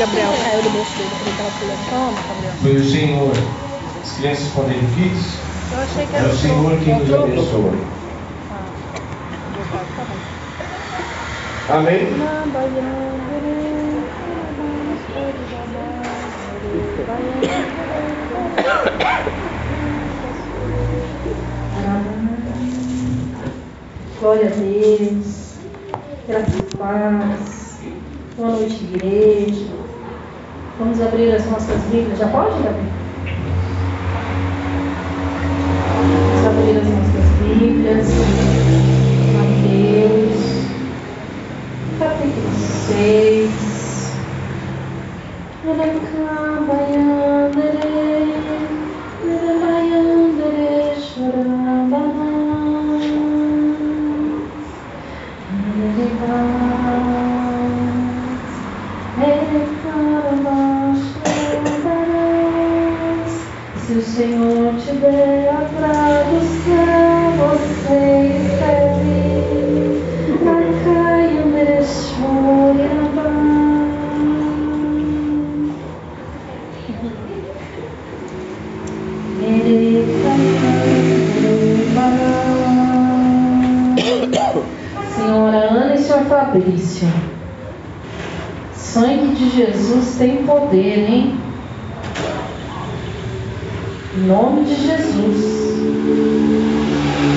Gabriel caiu do bolso dele, ele tava pulando. Toma, Gabriel. Foi o Senhor. As crianças podem ir kids. Eu achei que É era o Senhor que nos abençoa. Ah, tá bom. Amém? Glória a Deus. Graças e paz. Boa noite, igreja. Vamos abrir as nossas Bíblias. Já pode, Gabi? Vamos abrir as nossas Bíblias. Mateus, capítulo 6. Se Senhor te der a tradução, você escreve. Na caia Senhora Ana Senhor Fabrício, sangue de Jesus tem poder, hein? Em nome de Jesus.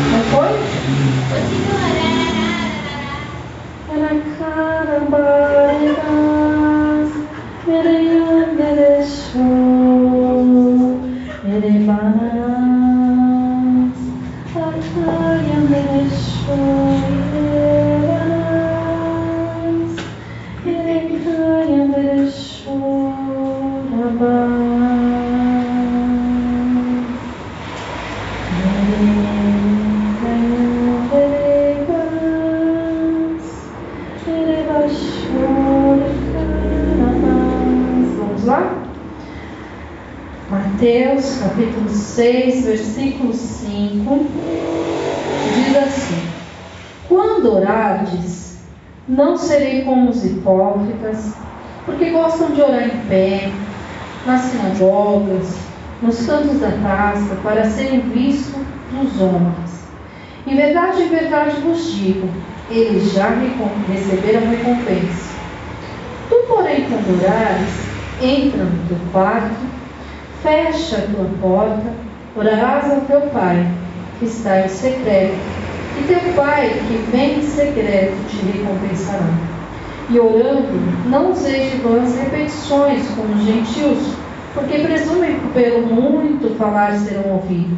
Não foi? Era carambaias, merenderecho, Mateus capítulo 6, versículo 5 diz assim: Quando orardes, não serei como os hipócritas, porque gostam de orar em pé, nas sinagogas, nos cantos da praça, para serem vistos dos homens. Em verdade, em verdade vos digo, eles já receberam recompensa. Tu, porém, quando orares, entra no teu quarto, fecha a tua porta, orarás ao teu pai, que está em secreto, e teu pai, que vem em secreto, te recompensará. E orando, não useis de vãs repetições como os gentios, porque presumem que pelo muito falar serão ouvidos.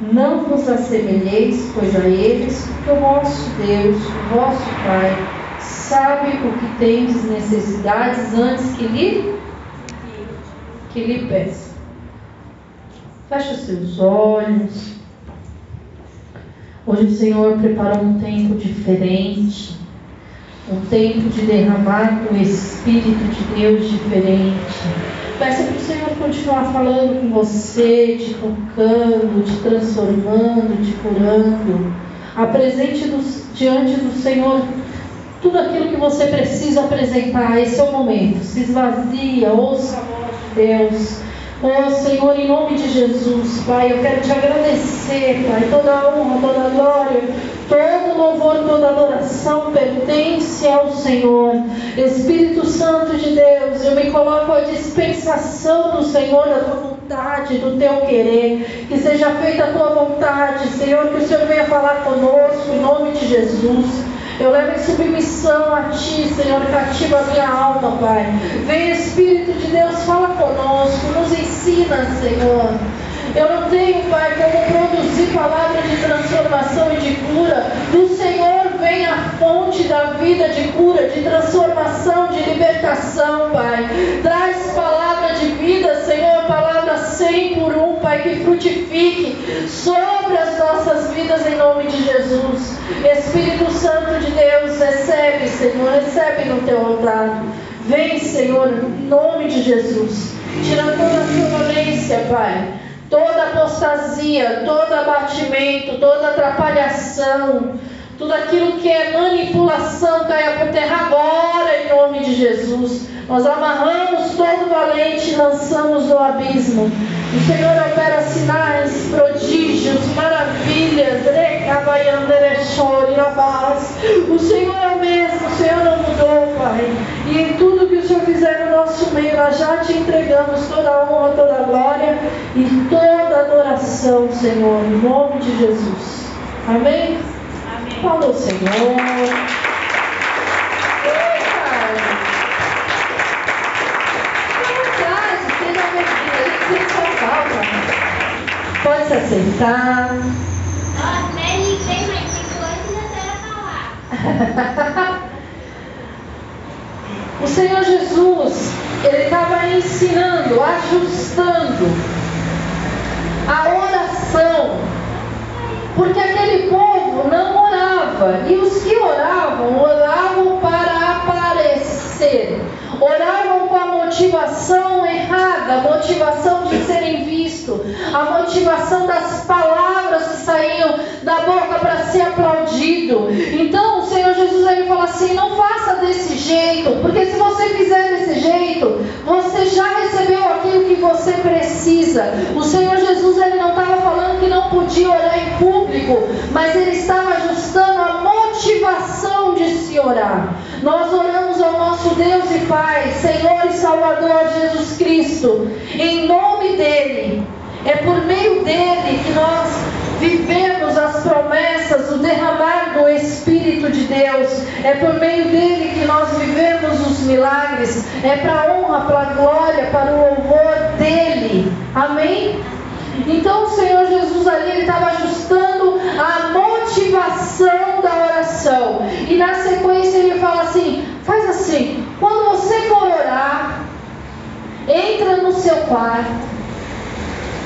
Não vos assemelheis, pois a eles, porque o vosso Deus, o vosso Pai, sabe o que tendes necessidades antes que lhe, que lhe peça. Feche seus olhos. Hoje o Senhor preparou um tempo diferente, um tempo de derramar o Espírito de Deus diferente. Peça para o Senhor continuar falando com você, te tocando, te transformando, te curando. Apresente do- diante do Senhor tudo aquilo que você precisa apresentar. Esse é o momento. Se esvazia, ouça a voz de Deus. Oh Senhor, em nome de Jesus, Pai, eu quero te agradecer, Pai, toda a honra, toda a glória, todo louvor, toda adoração pertence ao Senhor. Espírito Santo de Deus, eu me coloco à dispensação do Senhor, da tua vontade, do teu querer, que seja feita a tua vontade, Senhor, que o Senhor venha falar conosco, em nome de Jesus. Eu levo em submissão a Ti, Senhor, cativa a minha alma, Pai. Vem, Espírito de Deus, fala conosco, nos ensina, Senhor. Eu não tenho, Pai, como produzir palavras de transformação e de cura. Do Senhor vem a fonte da vida de cura, de transformação, de libertação, Pai. Traz palavra de vida, Senhor, 100 por um, Pai, que frutifique sobre as nossas vidas em nome de Jesus. Espírito Santo de Deus, recebe, Senhor, recebe no teu altar. Vem, Senhor, em nome de Jesus. Tira toda violência, Pai. Toda apostasia, todo abatimento, toda atrapalhação, tudo aquilo que é manipulação caia por terra agora em nome de Jesus. Nós amarramos todo valente e lançamos no abismo. O Senhor opera sinais, prodígios, maravilhas. O Senhor é o mesmo, o Senhor não mudou, Pai. E em tudo que o Senhor fizer no nosso meio, nós já te entregamos toda a honra, toda a glória e toda a adoração, Senhor, em nome de Jesus. Amém? Amém. Falou, Senhor. Se aceitar. Tem coisa que falar. o Senhor Jesus, ele estava ensinando, ajustando a oração. Porque aquele povo não orava. E os que oravam, oravam para aparecer. Oravam com a motivação errada, motivação de serem vistos, a motivação das palavras que saíam da boca para ser aplaudido. Então o Senhor Jesus ele fala assim: não faça desse jeito, porque se você fizer desse jeito, você já recebeu aquilo que você precisa. O Senhor Jesus ele não estava falando que não podia orar em público, mas ele estava ajustando a motivação de se orar. Nós oramos ao nosso Deus e Pai, Senhor e Salvador Jesus Cristo, em nome dEle. É por meio dele que nós vivemos as promessas, o derramar do Espírito de Deus. É por meio dele que nós vivemos os milagres. É para a honra, para a glória, para o louvor dele. Amém? Então o Senhor Jesus ali ele estava ajustando a motivação da oração. E na sequência ele fala assim: faz assim, quando você for orar, entra no seu quarto,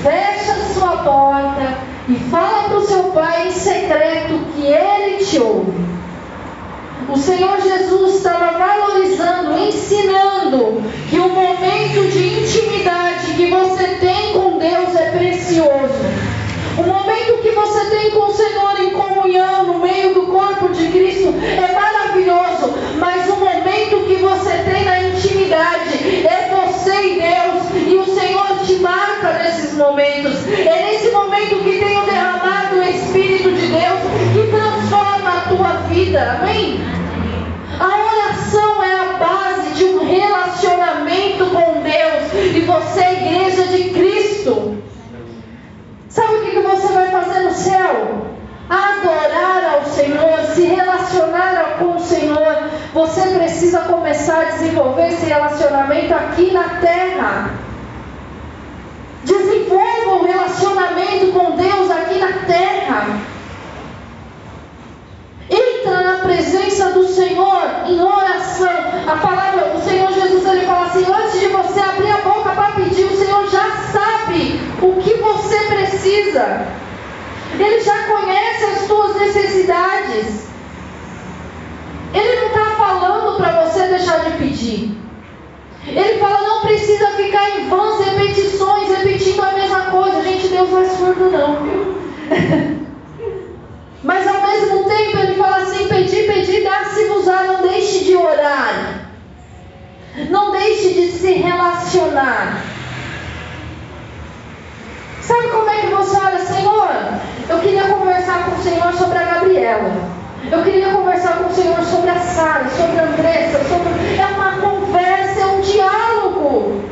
fecha sua porta e fala para o seu pai em secreto que ele te ouve. O Senhor Jesus estava momentos. É nesse momento que tem o derramado do Espírito de Deus que transforma a tua vida. Amém? A oração é a base de um relacionamento com Deus. E você é igreja de Cristo. Sabe o que você vai fazer no céu? Adorar ao Senhor, se relacionar com o Senhor. Você precisa começar a desenvolver esse relacionamento aqui na terra. Relacionamento com Deus aqui na terra. Entra na presença do Senhor em oração. A palavra, o Senhor Jesus, ele fala assim: antes de você abrir a boca para pedir, o Senhor já sabe o que você precisa. Ele já conhece as suas necessidades. Ele não está falando para você deixar de pedir. Ele fala, não precisa ficar em vãs repetições, repetindo a mesma coisa. Gente, Deus não é surdo não, viu? Mas ao mesmo tempo ele fala assim: pedir, pedir, dar-se-vos á, não deixe de orar. Não deixe de se relacionar. Sabe como é que você olha, Senhor? Eu queria conversar com o Senhor sobre a Gabriela. Eu queria conversar com o Senhor sobre a Sara, sobre a Andressa, sobre. É uma conversa, é um diálogo.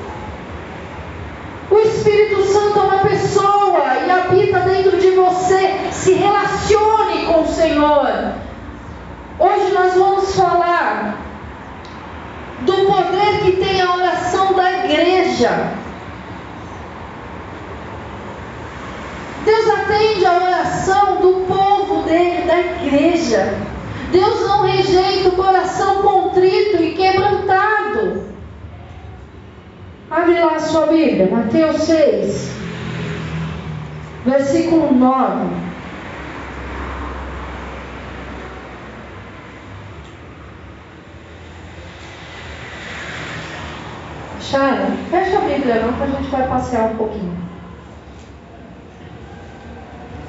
O Espírito Santo é uma pessoa e habita dentro de você. Se relacione com o Senhor. Hoje nós vamos falar do poder que tem a oração da igreja. Deus atende a oração do povo dele, da igreja. Deus não rejeita o coração contrito e quebrantado. Abre lá a sua Bíblia, Mateus 6, versículo 9. Acharam? Fecha a Bíblia não, que a gente vai passear um pouquinho.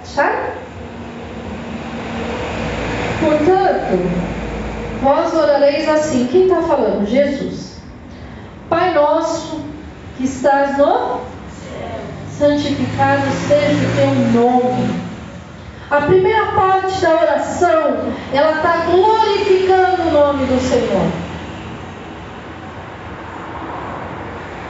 Acharam? Portanto, vós orareis assim. Quem está falando? Jesus. Pai nosso que estás no santificado seja o teu nome. A primeira parte da oração, ela está glorificando o nome do Senhor.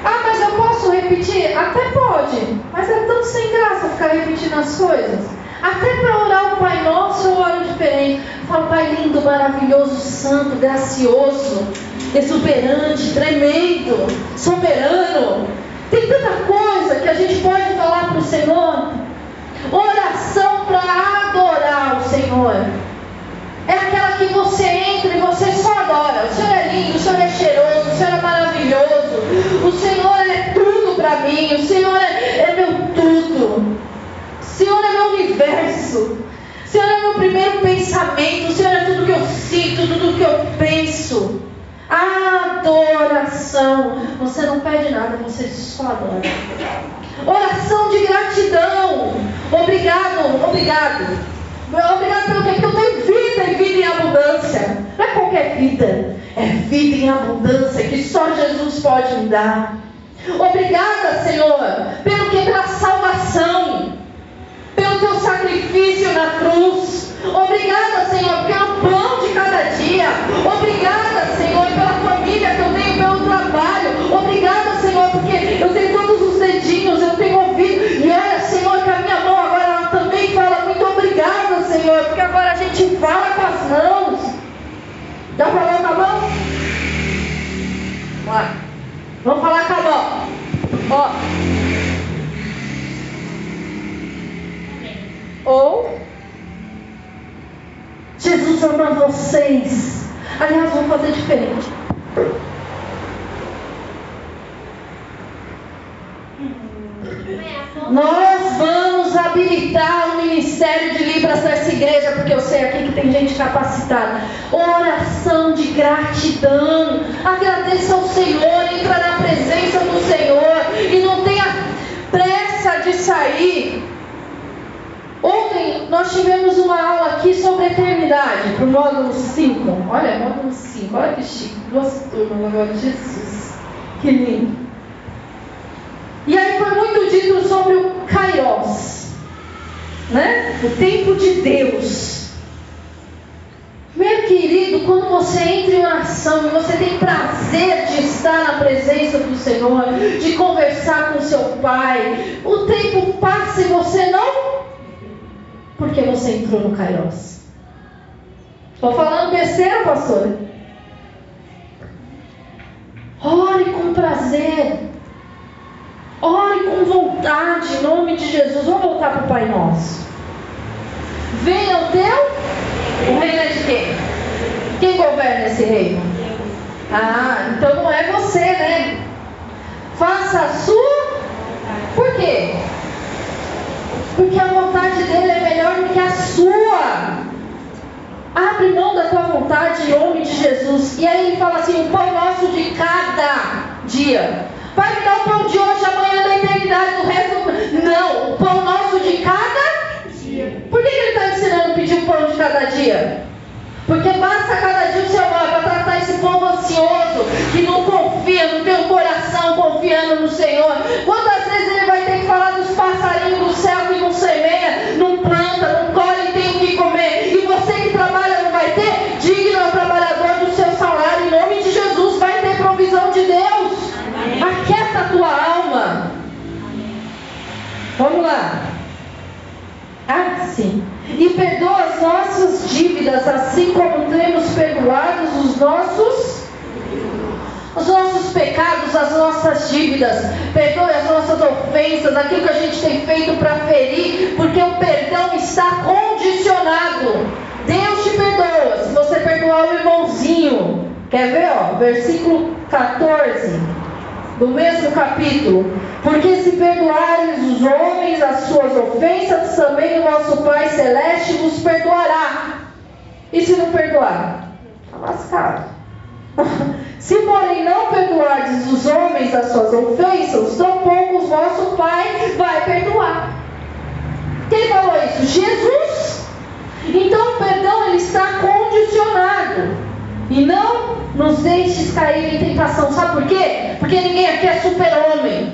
Ah, mas eu posso repetir? Até pode, mas é tão sem graça ficar repetindo as coisas. Até para orar o Pai Nosso eu oro diferente. Falo, Pai lindo, maravilhoso, santo, gracioso, exuberante, tremendo, soberano. Tem tanta coisa que a gente pode falar para o Senhor. Oração para adorar o Senhor. É aquela que você entra e você só adora. O Senhor é lindo, o Senhor é cheiroso, o Senhor é maravilhoso. O Senhor é tudo para mim. O Senhor é, é meu tudo. O Senhor é meu universo. Senhor é meu primeiro pensamento. Senhor é tudo que eu sinto, tudo que eu penso. Adoração. Você não pede nada, você só adora. Oração de gratidão. Obrigado, obrigado. Obrigado pelo? Porque eu tenho vida e vida em abundância. Não é qualquer vida, é vida em abundância que só Jesus pode me dar. Obrigada, Senhor, pelo que? Pela salvação, teu sacrifício na cruz. Obrigada, Senhor, pelo pão de cada dia. Obrigada, Senhor, pela família que eu tenho, pelo trabalho. Obrigada, Senhor, porque eu tenho todos os dedinhos, eu tenho ouvido. E olha, Senhor, que a minha mão agora ela também fala muito obrigada, Senhor, porque agora a gente fala com as mãos. Já falou com a mão? Lá. Vamos falar com a mão. Ó. Ou Jesus ama vocês. Aliás, vamos fazer diferente. Nós vamos habilitar o ministério de Libras dessa igreja, porque eu sei aqui que tem gente capacitada. Oração de gratidão. Agradeça ao Senhor, entra na presença do Senhor e não tenha pressa de sair. Ontem nós tivemos uma aula aqui sobre eternidade, para o módulo 5. Olha, módulo 5, olha que chique, duas turmas agora, Jesus, que lindo. E aí foi muito dito sobre o Kairos, né? O tempo de Deus. Meu querido, quando você entra em oração e você tem prazer de estar na presença do Senhor, de conversar com seu Pai, o tempo passa e você não. Porque você entrou no Kairos. Estou falando besteira, pastora? Ore com prazer. Ore com vontade, em nome de Jesus. Vamos voltar para o Pai Nosso. Venha o teu. O reino é de quem? Quem governa esse reino? Ah, então não é você, né? Faça a sua. Por quê? Porque a vontade dele é melhor do que a sua. Abre mão da tua vontade em nome de Jesus. E aí ele fala assim: o pão nosso de cada dia. Vai me dar o pão de hoje, amanhã da eternidade, do resto. Não, o pão nosso de cada dia. Por que, ele está ensinando a pedir o pão de cada dia? Porque basta cada dia o Senhor para tratar esse povo ansioso, que não confia, não tem o um coração confiando no Senhor. Quantas vezes ele vai ter que falar dos passarinhos do céu Vamos lá. Ah, sim. E perdoa as nossas dívidas, assim como temos perdoados os nossos os nossos pecados, as nossas dívidas, perdoe as nossas ofensas, aquilo que a gente tem feito para ferir, porque o perdão está condicionado. Deus te perdoa, se você perdoar o irmãozinho. Quer ver, ó, versículo 14 do mesmo capítulo. Porque se perdoares os homens as suas ofensas, também o nosso Pai Celeste vos perdoará. E se não perdoar? Está lascado. se, porém, não perdoardes os homens as suas ofensas, tampouco o vosso Pai vai perdoar. Quem falou isso? Jesus. Então o perdão ele está condicionado e não nos deixes cair em tentação. Sabe por quê? Porque ninguém aqui é super-homem,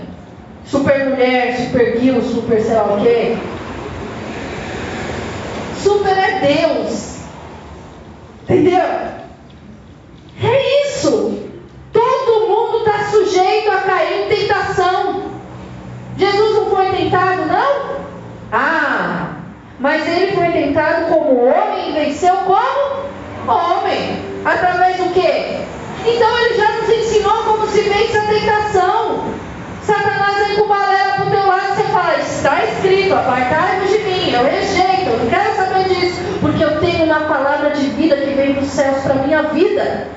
super-mulher, super-guil, super sei lá o quê. Super é Deus. Entendeu? É isso. Todo mundo está sujeito a cair em tentação. Jesus não foi tentado, não? Ah, mas ele foi tentado como homem e venceu como homem. Através do quê? Então ele já nos ensinou como se vence a tentação. Satanás vem com balela pro teu lado e você fala, está escrito, apartai-vos de mim, eu rejeito, eu não quero saber disso, porque eu tenho uma palavra de vida que vem dos céus para minha vida.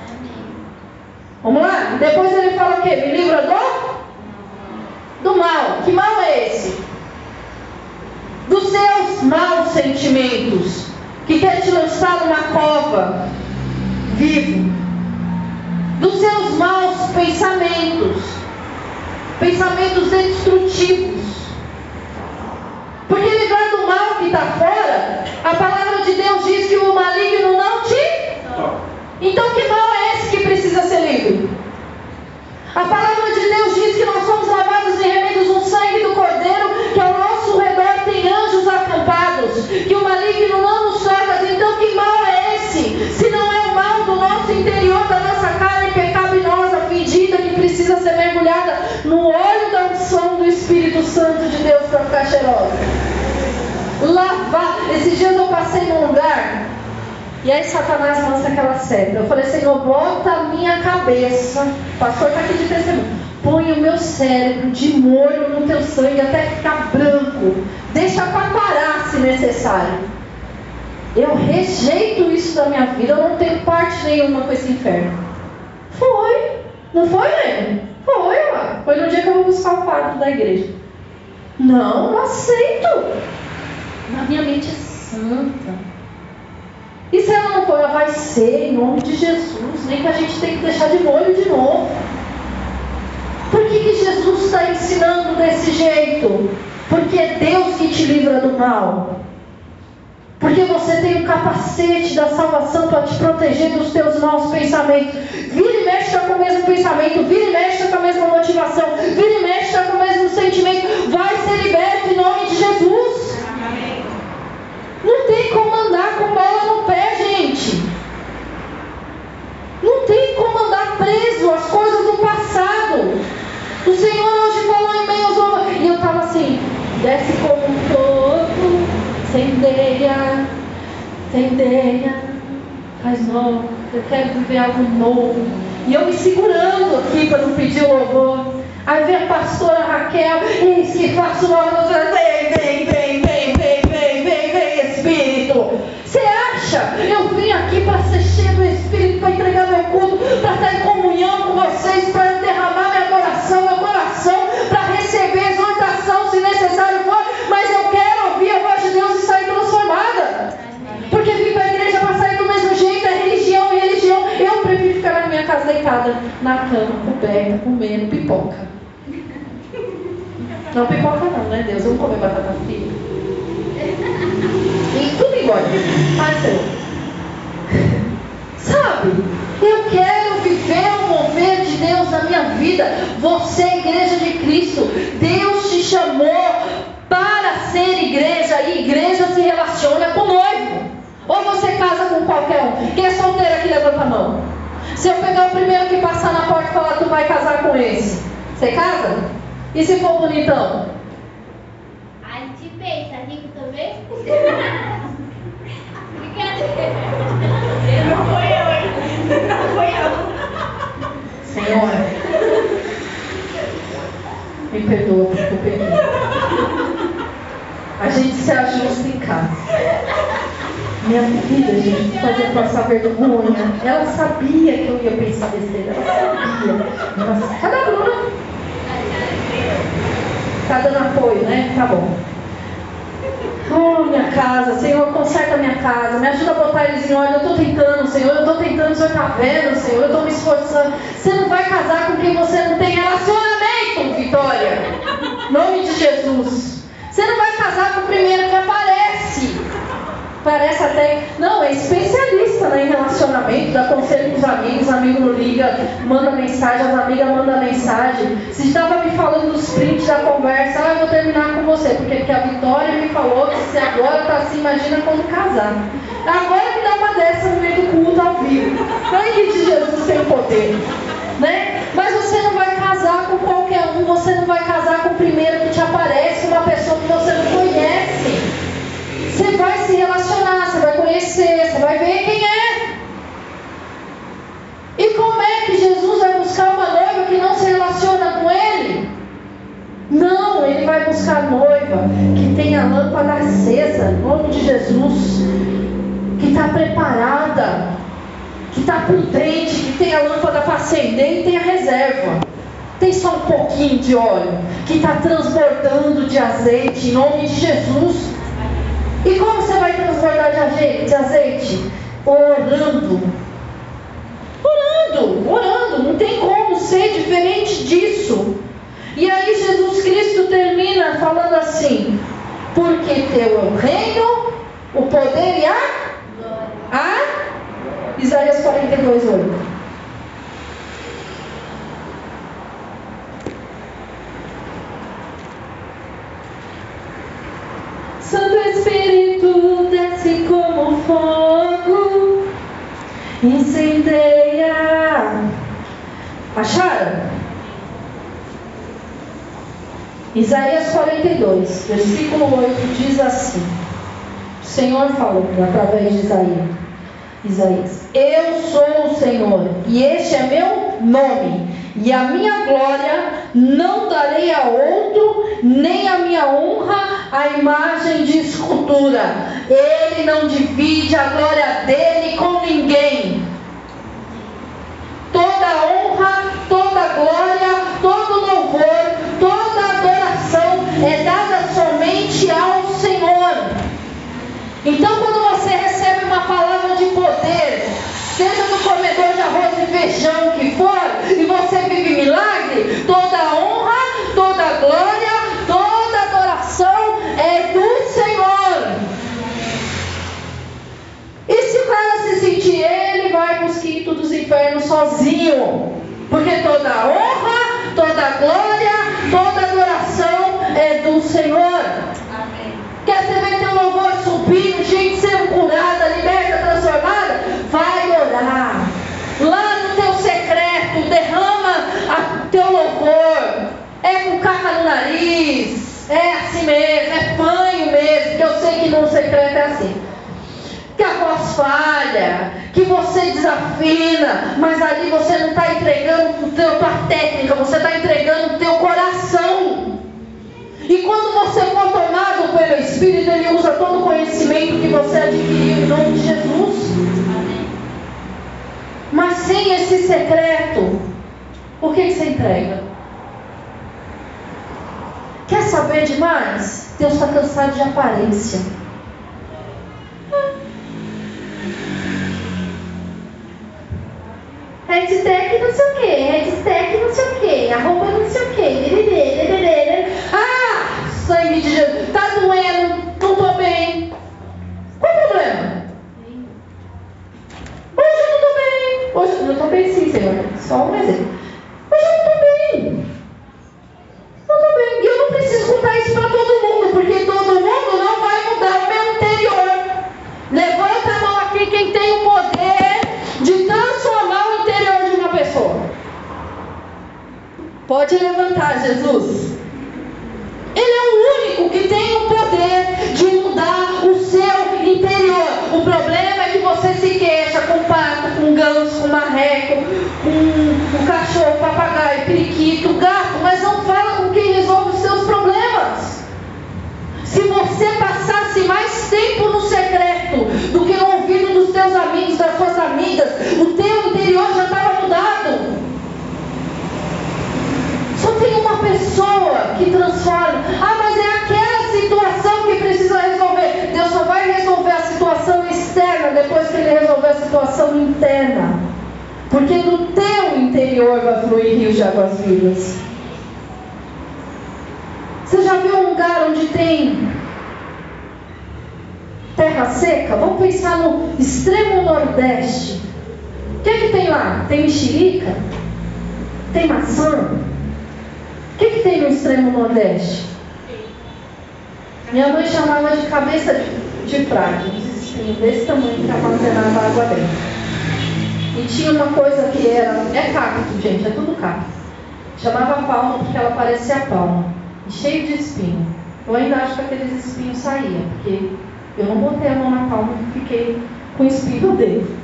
Vamos lá? Depois ele fala o quê? Me livra do? Do mal. Que mal é esse? Dos seus maus sentimentos, que quer te lançar numa cova, vivo. Dos seus maus pensamentos, pensamentos destrutivos. Porque livrar do mal que está fora, a palavra de Deus diz que o maligno não te. Então que mal é esse que precisa ser livre? A palavra de Deus diz que nós somos lavados e remidos no sangue do Cordeiro, que tem anjos acampados, que o maligno não nos toca. Então que mal é esse? Se não é o mal do nosso interior, da nossa carne pecaminosa, fedida, que precisa ser mergulhada no óleo da unção do Espírito Santo de Deus para ficar cheirosa. Lavar. Esses dias eu passei num lugar e aí Satanás lança aquela seta. Eu falei, Senhor, bota a minha cabeça. O pastor está aqui de testemunho. Põe o meu cérebro de molho no teu sangue até ficar branco. Deixa para parar se necessário. Eu rejeito isso da minha vida. Eu não tenho parte nenhuma com esse inferno. Foi. Não foi, né? Foi, ué. Foi no dia que eu vou buscar o quadro da igreja. Não, não aceito. Na minha mente é santa. E se ela não for, ela vai ser em nome de Jesus. Nem que a gente tem que deixar de molho de novo. Jesus está ensinando desse jeito? Porque é Deus que te livra do mal. Porque você tem o capacete da salvação para te proteger dos teus maus pensamentos. Vira e mexe com o mesmo pensamento, vira e mexe com a mesma motivação, vira e mexe com o mesmo sentimento. Vai ser liberto em nome de Jesus. Não tem como andar com bola no pé, gente. Não tem como andar preso às coisas do passado. O Senhor hoje falou em meio aos E eu estava assim, desce como um todo, incendeia, incendeia, faz novo, eu quero viver algo novo. E eu me segurando aqui para não pedir louvor. Aí vem a pastora Raquel, eis que faço uma vem, vem, vem, vem, vem, vem, vem, vem, Espírito. Você acha? Eu vim aqui para ser cheio do Espírito, para entregar meu culto, para estar em comunhão com vocês, para deitada, na cama, coberta, comendo pipoca. Não pipoca não, né Deus? Vamos comer batata frita. E tudo igual. Ai, Senhor. Sabe? Eu quero viver o mover de Deus na minha vida. Você é igreja de Cristo. Deus te chamou para ser igreja. E igreja se relaciona com noivo. Ou você casa com qualquer um. Quem é solteiro aqui, levanta a mão. Se eu pegar o primeiro que passar na porta e falar, tu vai casar com esse. Você casa? E se for bonitão? A gente pensa, rico também? Brincadeira. Não foi eu, hein? Não foi eu. Senhora, me perdoa eu peguei. A gente se ajusta em casa. Minha filha, gente, fazia passar vergonha. Ela sabia que eu ia pensar besteira. Ela sabia. Cadê a? Está dando apoio, né? Tá bom. Oh, minha casa, Senhor, conserta minha casa, me ajuda a botar eles em ordem. Eu estou tentando, Senhor, eu estou tentando, o Senhor está vendo, Senhor, eu estou me esforçando. Você não vai casar com quem você não tem relacionamento, Vitória. Nome de Jesus. Você não vai casar com o primeiro que aparece. Parece até. Não, é especialista né, em relacionamento, dá conselho com os amigos, amigo não liga, manda mensagem, as amigas mandam mensagem. Se estava me falando dos prints da conversa, ah, eu vou terminar com você, porque, porque a Vitória me falou que se agora tá assim, imagina quando casar. Agora me dá uma dessa no meio do culto ao vivo. É que Jesus tem poder. Né? Mas você não vai casar com qualquer um, você não vai casar com o primeiro que te aparece, uma pessoa que você não conhece. Você vai se relacionar, você vai conhecer, você vai ver quem é. E como é que Jesus vai buscar uma noiva que não se relaciona com ele? Não, ele vai buscar noiva que tem a lâmpada acesa, em nome de Jesus, que está preparada, que está prudente, que tem a lâmpada para acender e tem a reserva. Tem só um pouquinho de óleo, que está transbordando de azeite, em nome de Jesus. E como você vai transbordar de azeite? De azeite? Orando. Orando, orando. Não tem como ser diferente disso. E aí Jesus Cristo termina falando assim: Porque teu é o reino, o poder e a. A. Isaías 42, 8. Santo Espírito desce como fogo, incendeia. Acharam? Isaías 42, versículo 8 diz assim: O Senhor falou através de Isaías. Isaías: Eu sou o Senhor, e este é meu nome, e a minha glória não darei a outro, nem a minha honra a imagem de escultura. Ele não divide a glória dele com ninguém. Toda honra, toda glória, todo louvor, toda adoração é dada somente ao Senhor. Então, quando você recebe uma palavra de poder, seja no comedor de arroz e feijão que for, você vive milagre, toda honra, toda glória, toda adoração é do Senhor. E se o cara se sentir ele, vai para os quintos dos infernos sozinho. Porque toda honra, toda glória, toda adoração é do Senhor. Quer você ver teu louvor subindo, gente sendo curada, liberta, transformada? Vai orar. Lá no teu secreto, derrama a teu. É com caca no nariz. É assim mesmo, é panho mesmo, que eu sei que no secreto é assim. Que a voz falha, que você desafina, mas ali você não está entregando a tua técnica, você está entregando o teu coração. E quando você for tomado pelo Espírito, Ele usa todo o conhecimento que você adquiriu em nome de Jesus. Mas sem esse secreto, por que, que você entrega? Quer saber demais? Deus está cansado de aparência. Headtech não sei o que, headtech não sei o que, a roupa não sei o que, ah, sangue de Jesus, tá doendo, não tô bem. Qual o problema? Hoje eu não tô bem. Hoje eu não tô bem sim, Senhor. Só um exemplo. Hoje eu não tô bem. Tô bem. Eu não preciso contar isso para todo mundo, porque todo mundo não vai mudar o meu interior. Levanta a mão aqui quem tem o poder de transformar o interior de uma pessoa. Pode levantar, Jesus. Ele é o único que tem o poder de mudar o seu interior. O problema é que você se queixa com pato, com ganso, com marreco, com o cachorro, papagaio, periquito, gato, mas não fala com quem resolve os seus problemas. Se você passasse mais tempo no secreto do que no ouvido dos teus amigos, das suas amigas, o teu interior já estava mudado. Só tem uma pessoa que transforma. Ah, mas é aquela situação que precisa resolver. Deus só vai resolver a situação externa depois que ele resolver a situação interna. Porque do teu interior vai fluir rios de águas vivas. Você já viu um lugar onde tem terra seca? Vamos pensar no extremo Nordeste, o que, que tem lá? Tem mexerica? Tem maçã? O que, que tem no extremo Nordeste? Minha mãe chamava de cabeça de, de uns espinhos desse tamanho que armazenava água dentro. E tinha uma coisa que era. É cacto, gente, é tudo cacto. Chamava palma porque ela parecia palma. Cheio de espinho. Eu ainda acho que aqueles espinhos saíam, porque eu não botei a mão na palma e fiquei com espinho dentro.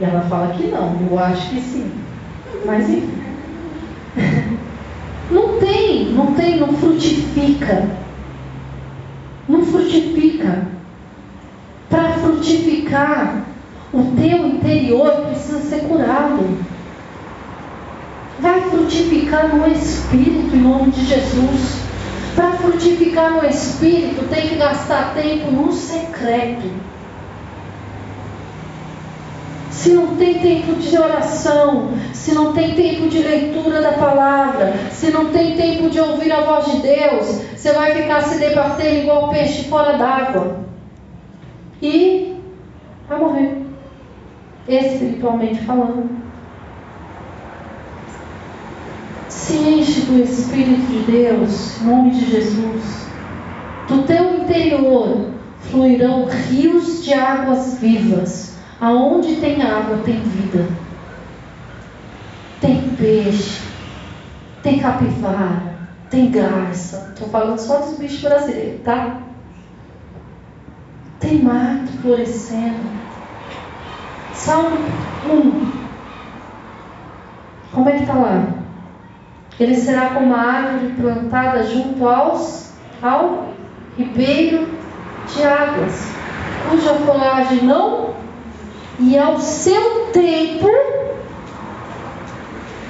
E ela fala que não, eu acho que sim. Mas enfim. Não tem, não tem, não frutifica. Não frutifica. Para frutificar, o teu interior precisa ser curado. Vai frutificar no Espírito em nome de Jesus. Para frutificar no Espírito, tem que gastar tempo no secreto. Se não tem tempo de oração, se não tem tempo de leitura da palavra, se não tem tempo de ouvir a voz de Deus, você vai ficar se debatendo igual peixe fora d'água. E vai morrer. Espiritualmente falando. Se enche do Espírito de Deus, em nome de Jesus. Do teu interior fluirão rios de águas vivas Aonde tem água, tem vida. Tem peixe, tem capivara, tem garça. Estou falando só dos bichos brasileiros, tá? Tem mato florescendo. Salmo 1. Como é que está lá? Ele será como a árvore plantada junto aos, ao ribeiro de águas, cuja folhagem não e ao seu tempo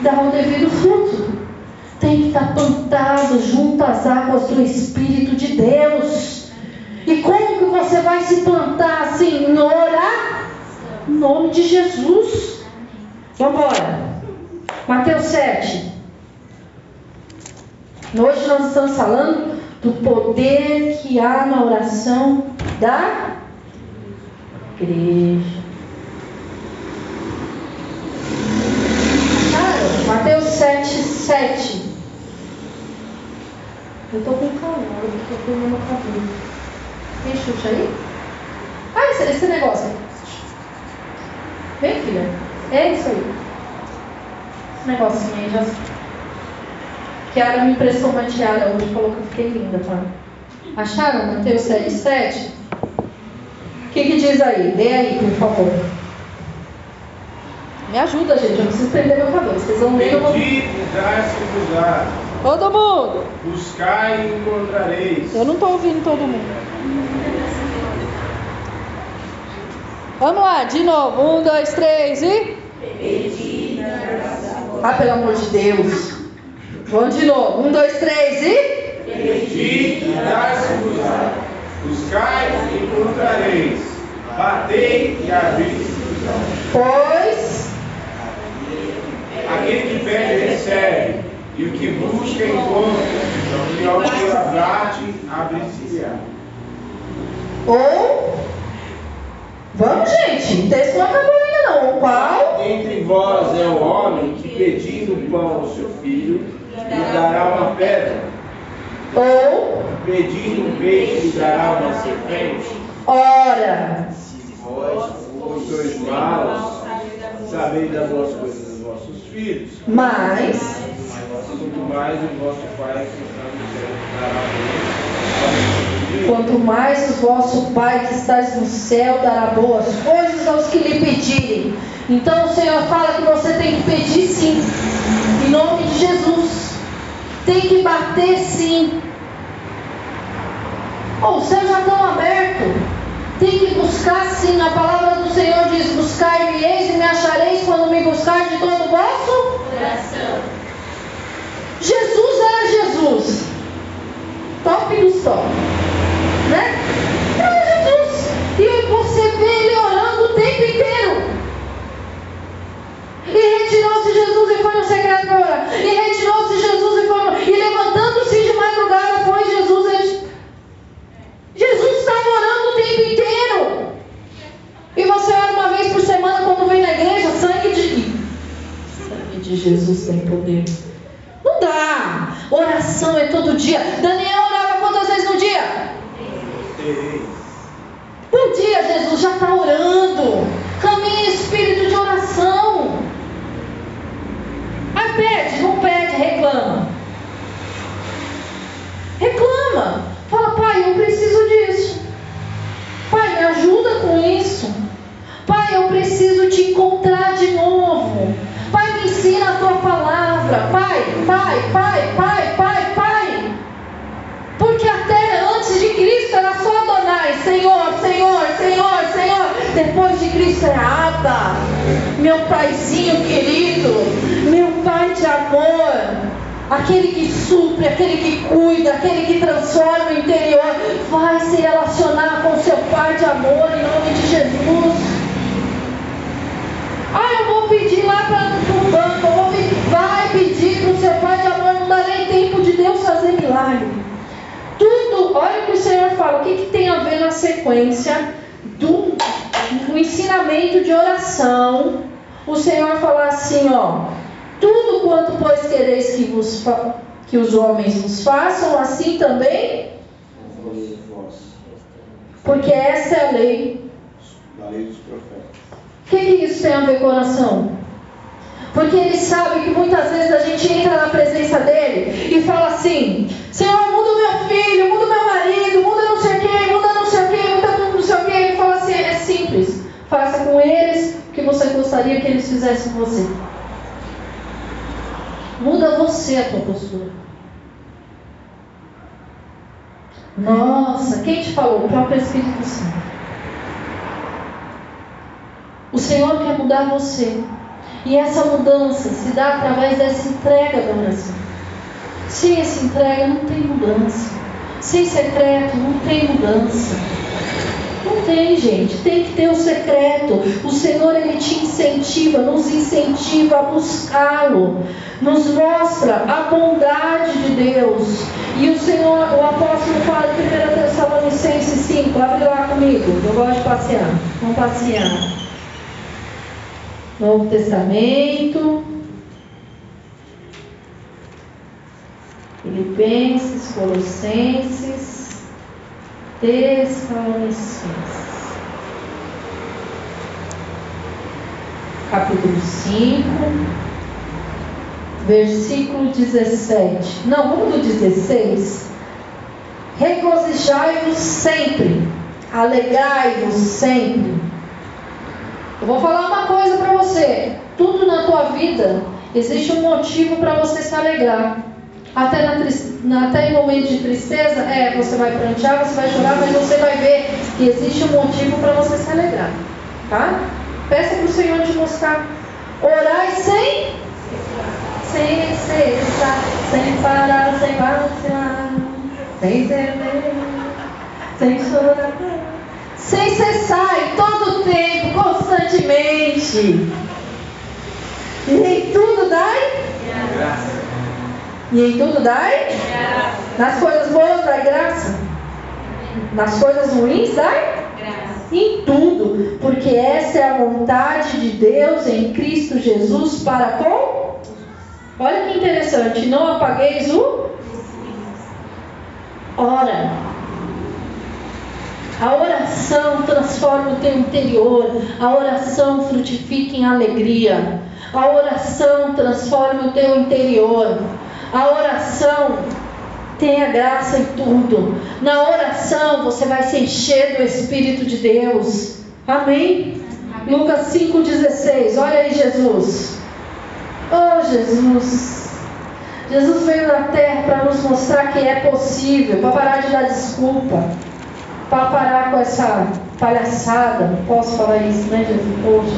dá o devido fruto. Tem que estar plantado junto às águas do Espírito de Deus. E como que você vai se plantar oração? Em nome de Jesus. Vamos embora. Mateus 7. Hoje nós estamos falando do poder que há na oração da igreja. Mateus 7, 7. Eu tô com calor, eu tô com meu cabelo. Tem chute aí? Ah, esse, esse negócio. Vem, filha. É isso aí. Esse negocinho aí já. Kiara me emprestou uma tiara hoje, falou que eu fiquei linda, tá? Acharam Mateus 7, 7? O que, que diz aí? Lê aí, por favor. Me ajuda, gente. Eu preciso prender meu cabelo. Vocês vão ler. Eu vou... Pedi e dar-se-vos-á. Todo mundo. Buscai e encontrareis. Eu não estou ouvindo todo mundo. Vamos lá, de novo. Um, dois, três e. Ah, pelo amor de Deus. Vamos de novo. Um, dois, três e. Pedi e dar-se-vos-á. Buscai e encontrareis. Batei e abri-se-vos-á. Pois. Aquele que pede, recebe. E o que busca, encontra. E ao que bate, abre-se-á. Ou. Vamos, gente. O texto não acabou ainda não. O qual. Entre vós é o homem que, pedindo pão ao seu filho, lhe dará uma pedra. Ou. Pedindo um peixe, lhe dará uma serpente. Ora. Vós, os dois maus, sabeis das boas coisas dos vossos filhos. Mas. Muito mais o vosso Pai que está no céu dará eles. Quanto mais o vosso Pai que estás no céu dará boas coisas aos que lhe pedirem. Então o Senhor fala que você tem que pedir sim, em nome de Jesus. Tem que bater sim. Oh, os céus já estão abertos. Tem que buscar sim. A palavra do Senhor diz: Buscai-me eis e me achareis quando me buscar de todo o vosso Coração. Jesus era Jesus. Top do top. Né? Era Jesus. E você vê ele orando o tempo inteiro. E retirou-se Jesus e foi no secreto para orar. E retirou-se Jesus e foi no... E levantando-se de madrugada foi Jesus. Jesus estava orando o tempo inteiro. E você ora uma vez por semana quando vem na igreja, sangue de. Sangue de Jesus tem poder. Oração é todo dia. Daniel orava quantas vezes no dia? Por dia Jesus já está orando. Caminha em espírito de oração. Aí pede, não pede, reclama. Reclama. Fala, pai, eu preciso disso. Pai, me ajuda com isso. Pai, eu preciso te encontrar de novo. Pai, me ensina a tua palavra. Pai, pai, pai, pai, pai, pai. Porque até antes de Cristo era só Adonai, Senhor, Senhor, Senhor, Senhor. Depois de Cristo é Abba, meu paizinho querido, meu pai de amor. Aquele que supre, aquele que cuida, aquele que transforma o interior, vai se relacionar com seu Pai de amor em nome de Jesus. Ah, eu vou pedir lá para o banco, eu vou pedir, vai pedir para o seu Pai de amor, não dá nem tempo de Deus fazer milagre. Tudo, olha o que o Senhor fala, o que, que tem a ver na sequência do ensinamento de oração? O Senhor fala assim, ó. Tudo quanto, pois, quereis que, vos que os homens vos façam, assim também. Porque essa é a lei. Da lei dos profetas. O que, que isso tem a ver com oração? Porque ele sabe que muitas vezes a gente entra na presença dele e fala assim: Senhor, muda o meu filho, muda o meu marido, muda não sei o que, muda não sei o que, muda não sei o que. Ele fala assim: é simples. Faça com eles o que você gostaria que eles fizessem com você. Muda você a tua postura. Nossa, quem te falou? O próprio Espírito Santo. O Senhor quer mudar você. E essa mudança se dá através dessa entrega da oração. Sem essa entrega não tem mudança. Sem secreto não tem mudança. Tem, gente. Tem que ter o secreto. O Senhor, Ele te incentiva, nos incentiva a buscá-lo. Nos mostra a bondade de Deus. E o Senhor, o apóstolo fala em 1 Tessalonicenses 5. Abre lá comigo. Eu gosto de passear. Vamos passear. Novo Testamento. Filipenses, Colossenses. Tessalonicenses, capítulo 5, versículo 17. Não, vamos do 16. Regozijai-vos sempre, alegrai-vos sempre. Eu vou falar uma coisa para você: tudo na tua vida existe um motivo para você se alegrar. Até, na, até em momentos de tristeza, é, você vai prantear, você vai chorar, mas você vai ver que existe um motivo para você se alegrar. Tá? Peça para o Senhor te mostrar. Orai sem, sem cessar, sem parar, sem vacilar, sem temer, sem chorar, sem cessar, em todo tempo, constantemente. E em tudo dai graça. E em tudo dai? Nas coisas boas dai graça. Nas coisas ruins dai? Graça. Em tudo. Porque essa é a vontade de Deus em Cristo Jesus para com. Olha que interessante. Não apagueis o. Ora. A oração transforma o teu interior. A oração frutifica em alegria. A oração transforma o teu interior. A oração tem a graça em tudo. Na oração você vai se encher do Espírito de Deus. Amém? Amém. Lucas 5,16. Olha aí, Jesus. Oh, Jesus. Jesus veio na terra para nos mostrar que é possível, para parar de dar desculpa, para parar com essa palhaçada. Não posso falar isso, né, Jesus? Poxa,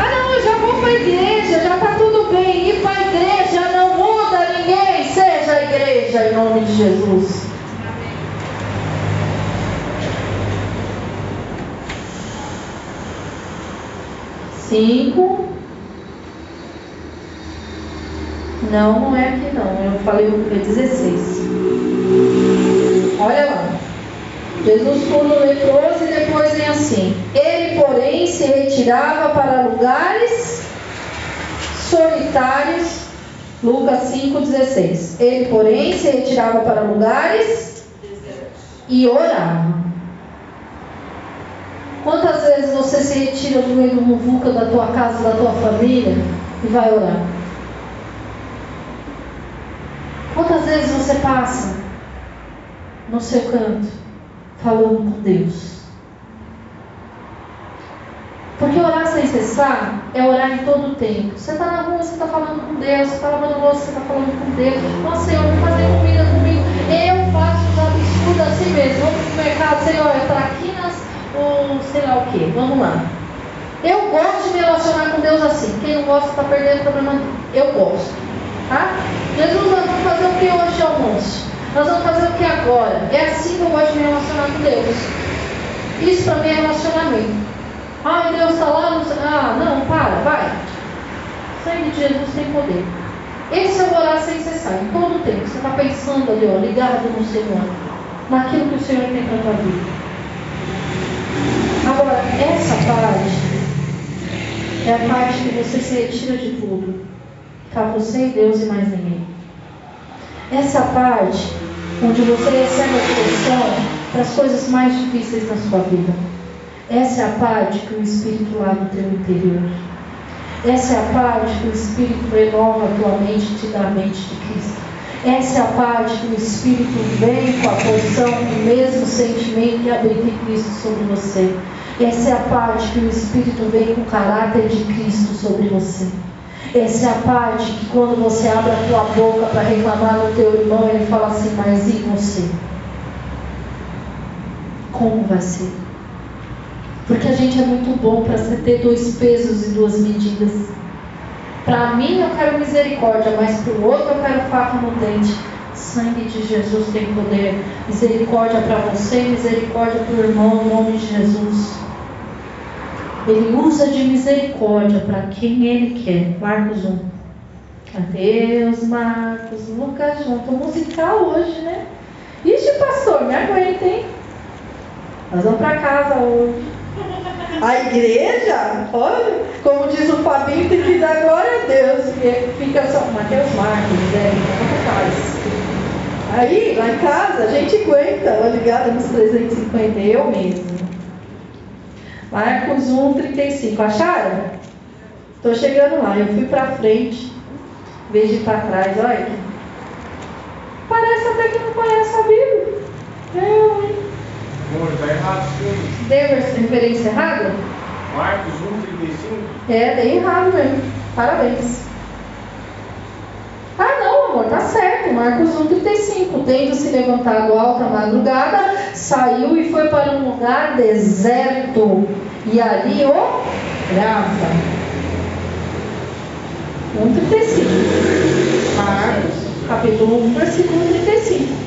Ah, não, eu já vou para a igreja, igreja em nome de Jesus. Cinco. Não, não é aqui não. Eu falei o 16. Olha lá. Jesus cura o leproso e depois vem assim. Ele, porém, se retirava para lugares solitários. Lucas 5,16. Ele, porém, se retirava para lugares e orava. Quantas vezes você se retira do meio do muvuca da tua casa, da tua família e vai orar? Quantas vezes você passa no seu canto falando com Deus? Porque orar sem cessar é orar em todo o tempo. Você está na rua, você está falando com Deus. Você está lavando louça, você está falando com Deus. Nossa, Senhor, vou fazer comida comigo. Eu faço os absurdos assim mesmo. Vamos pro mercado, Senhor, é traquinas ou sei lá o que. Vamos lá. Eu gosto de me relacionar com Deus assim. Quem não gosta está perdendo problema. Eu gosto. Tá? Jesus, nós vamos fazer o que hoje de almoço? Nós vamos fazer o que agora? É assim que eu gosto de me relacionar com Deus. Isso para mim é relacionamento. Ai, Deus está lá. No... Ah, não, para, vai. O sangue de Jesus tem poder. Esse é o orar sem cessar, em todo tempo. Você está pensando ali, ó, ligado no Senhor, naquilo que o Senhor tem para a tua vida. Agora, essa parte é a parte que você se retira de tudo. Está você e Deus e mais ninguém. Essa parte onde você recebe a direção para as coisas mais difíceis na sua vida. Essa é a parte que o Espírito lá no teu interior. Essa é a parte que o Espírito renova a tua mente e te dá a mente de Cristo. Essa é a parte que o Espírito vem com a porção do mesmo sentimento que habita em Cristo sobre você. Essa é a parte que o Espírito vem com o caráter de Cristo sobre você. Essa é a parte que quando você abre a tua boca para reclamar no teu irmão, ele fala assim, mas e você? Como vai ser? Porque a gente é muito bom para ter dois pesos e duas medidas. Para mim eu quero misericórdia, mas para o outro eu quero faca no dente. Sangue de Jesus tem poder. Misericórdia para você, misericórdia para o irmão, em nome de Jesus. Ele usa de misericórdia para quem ele quer. Marcos 1. Adeus, Marcos. Lucas junto. Musical hoje, né? Ixi, pastor, me aguenta, hein? Nós vamos para casa hoje. A igreja, olha, como diz o Fabinho, tem que dar glória a Deus. Fica só Mateus Marcos, né? faz. Aí, lá em casa, a gente aguenta, ela ligada nos 350, eu mesmo. Marcos 1, 35. Acharam? Estou chegando lá, eu fui para frente, vejo para trás, olha. Parece até que não conhece a Bíblia. Eu, hein? Amor, está errado sim. Deu essa referência errada? Marcos 1, 35. É, dei errado mesmo. Parabéns. Ah, não, amor, tá certo. Marcos 1,35. Tendo se levantado alta madrugada, saiu e foi para um lugar deserto. E ali orava. 1,35. Marcos, capítulo 1, versículo 35.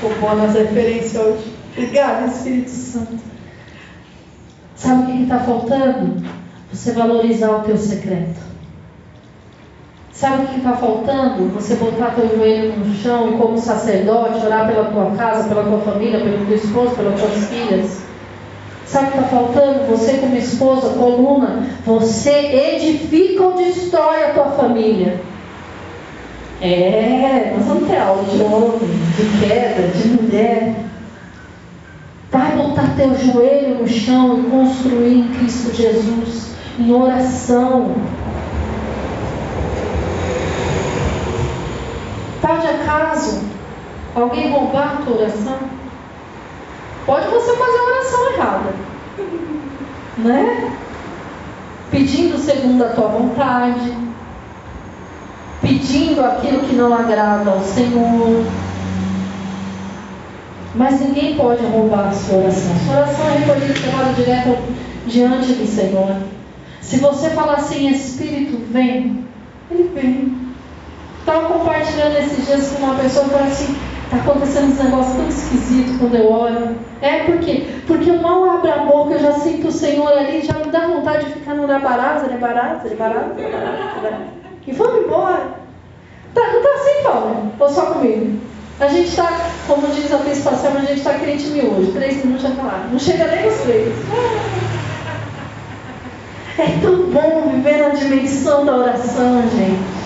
Ficou boa nas referências hoje. Obrigada, Espírito Santo. Sabe o que está faltando? Você valorizar o teu secreto. Sabe o que está faltando? Você botar teu joelho no chão como sacerdote orar pela tua casa, pela tua família, pelo teu esposo, pelas tuas filhas. Sabe o que está faltando? Você como esposa, coluna, você edifica ou destrói a tua família. É, nós vamos ter aula de homem, de queda, de mulher. Vai botar teu joelho no chão e construir em Cristo Jesus, em oração. Tá de acaso alguém roubar a tua oração? Pode você fazer a oração errada, né? Pedindo segundo a tua vontade, pedindo aquilo que não agrada ao Senhor. Mas ninguém pode roubar a sua oração. Sua oração é recolhida direto diante do Senhor. Se você falar assim, Espírito, vem, ele vem. Estava compartilhando esses dias com uma pessoa que falou assim, está acontecendo uns negócios tão esquisitos quando eu oro. É por quê? Porque eu mal abro a boca, eu já sinto o Senhor ali, já me dá vontade de ficar no Nebarasa, Nebarasa, Nebarasa, Nebarasa. E vamos embora. Tá, não está assim, Paulo? Ou só comigo? A gente está, como diz a espacial, a gente está crente hoje. Três minutos já está lá. Não chega nem nos três. É tão bom viver na dimensão da oração, gente.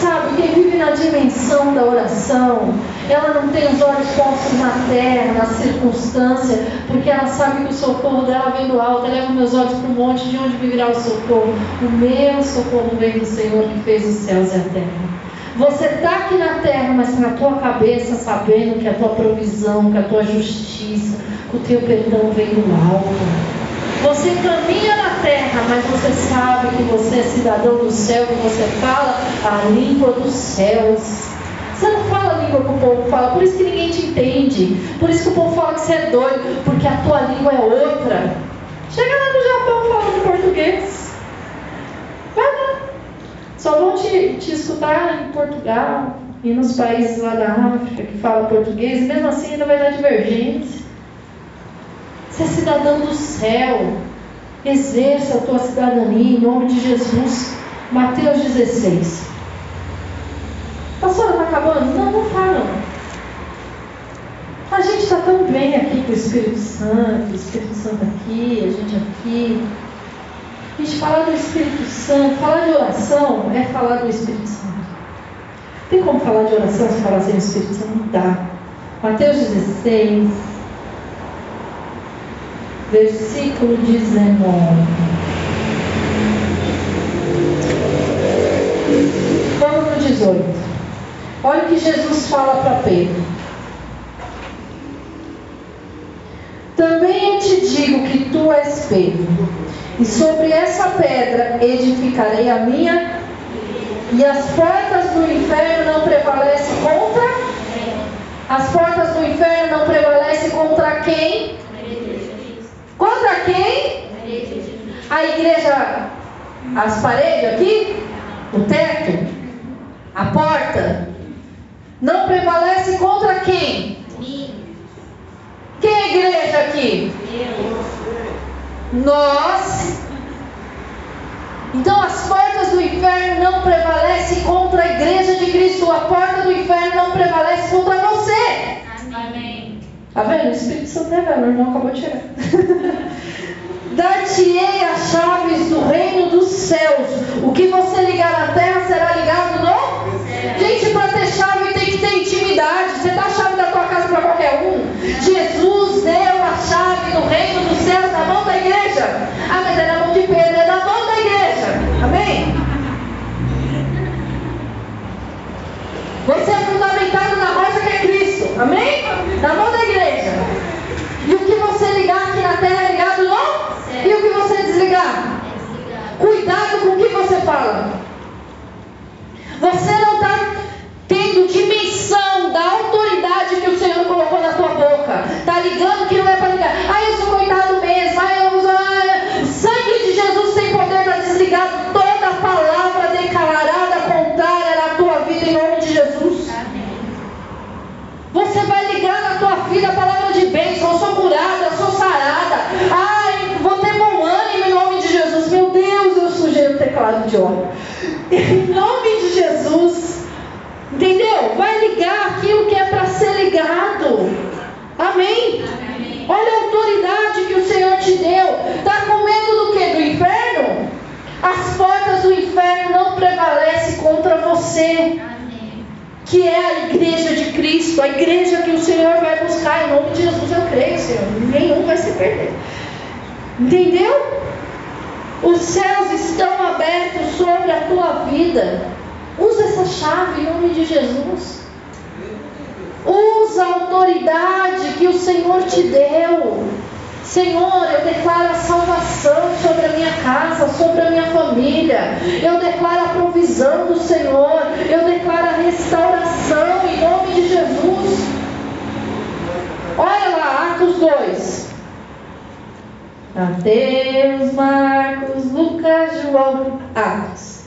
Sabe, quem vive na dimensão da oração, ela não tem os olhos postos na terra, na circunstância, porque ela sabe que o socorro dela vem do alto. Eu levo meus olhos para o monte, de onde me virá o socorro? O meu socorro vem do Senhor que fez os céus e a terra. Você está aqui na terra, mas na tua cabeça sabendo que a tua provisão, que a tua justiça, que o teu perdão vem do alto. Você caminha na terra, mas você sabe que você é cidadão do céu, que você fala a língua dos céus. Você não fala a língua que o povo fala, por isso que ninguém te entende. Por isso que o povo fala que você é doido, porque a tua língua é outra. Chega lá no Japão falando português. Vai lá. Só vão te, te escutar em Portugal e nos países lá da África que falam português, e mesmo assim ainda vai dar divergência. Você é cidadão do céu. Exerça a tua cidadania em nome de Jesus. Mateus 16. Pastora, está acabando? Não, não fala. A gente está tão bem aqui com o Espírito Santo, o Espírito Santo aqui, a gente aqui. A gente falar do Espírito Santo, falar de oração é falar do Espírito Santo. Tem como falar de oração se falar sem o Espírito Santo? Não dá. Mateus 16, versículo 19. Vamos no 18. Olha o que Jesus fala para Pedro. Também eu te digo que tu és Pedro, e sobre essa pedra edificarei a minha, e as portas do inferno não prevalecem contra. As portas do inferno não prevalecem contra quem? Contra quem? A igreja, as paredes aqui, o teto, a porta. Não prevalece contra quem? Quem é a igreja aqui? Nós. Então as portas do inferno não prevalecem contra a igreja de Cristo. A porta do inferno não prevalece contra. Tá vendo? O Espírito Santo é velho, o irmão acabou de chegar. Dar-te-ei as chaves do reino dos céus. O que você ligar na terra será ligado no. Gente, para ter chave tem que ter intimidade. Você dá a chave da tua casa para qualquer um. Jesus deu a chave do reino dos céus na mão da igreja. Ah, mas é na mão de Pedro, é na mão da igreja. Amém? Você é fundamentado na rocha que é. Amém? Na mão da igreja. E o que você ligar aqui na terra é ligado no? E o que você desligar? Cuidado com o que você fala. Você não está tendo dimensão da autoridade que o Senhor colocou na tua boca. Está ligando que não é para ligar. Ah, eu sou coitado mesmo. Ah, eu uso. Ah, o sangue de Jesus tem poder para desligar toda palavra declarada contrária na tua vida em nome de Jesus. Você vai ligar na tua vida a bênção. Eu sou curada, sou sarada. Ai, vou ter bom ânimo em nome de Jesus. Meu Deus, eu sujei o teclado de óleo. Em nome de Jesus. Entendeu? Vai ligar aquilo que é para ser ligado. Amém? Olha a autoridade que o Senhor te deu. Está com medo do que? Do inferno? As portas do inferno não prevalecem contra você que é a igreja Cristo, a igreja que o Senhor vai buscar em nome de Jesus, eu creio, Senhor, nenhum vai se perder. Entendeu? Os céus estão abertos sobre a tua vida. Usa essa chave em nome de Jesus. Usa a autoridade que o Senhor te deu. Senhor, eu declaro a salvação sobre a minha casa, sobre a minha família. Eu declaro a provisão do Senhor. Eu declaro a restauração em nome de Jesus. Olha lá, Atos 2. Mateus, Marcos, Lucas, João, Atos.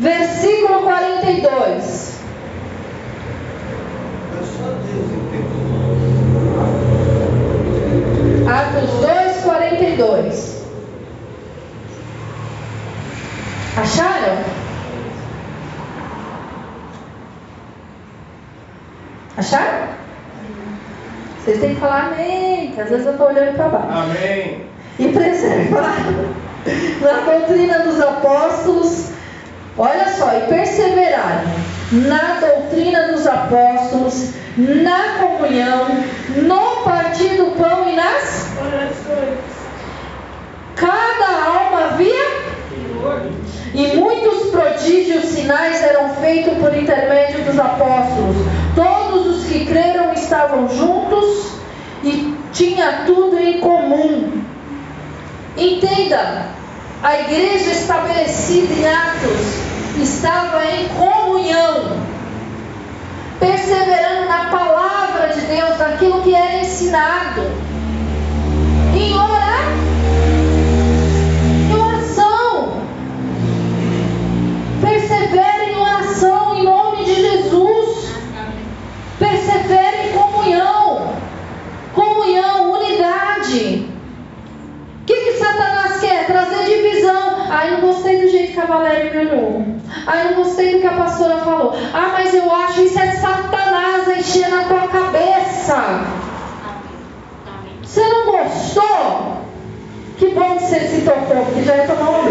Versículo 42. Atos 2, 42. Acharam? Acharam? Vocês têm que falar amém, que às vezes eu estou olhando para baixo. Amém. E preservar na doutrina dos apóstolos, olha só, e perseverar na doutrina dos apóstolos, na comunhão, no partir do pão e nas. Cada alma via e muitos prodígios, sinais eram feitos por intermédio dos apóstolos. Todos os que creram estavam juntos e tinha tudo em comum. Entenda, a igreja estabelecida em Atos estava em comunhão, perseverando na palavra de Deus, naquilo que era ensinado, em orar, em oração. Persevere em oração em nome de Jesus. Persevere em comunhão. Comunhão, unidade. O que, que Satanás quer? Trazer divisão. Ai, não gostei do jeito que a Valéria me olhou. Ai, não gostei do que a pastora falou. Ah, mas eu acho isso é Satanás enchendo a tua cabeça. Você não gostou? Que bom que você se tocou, porque já ia tomar um.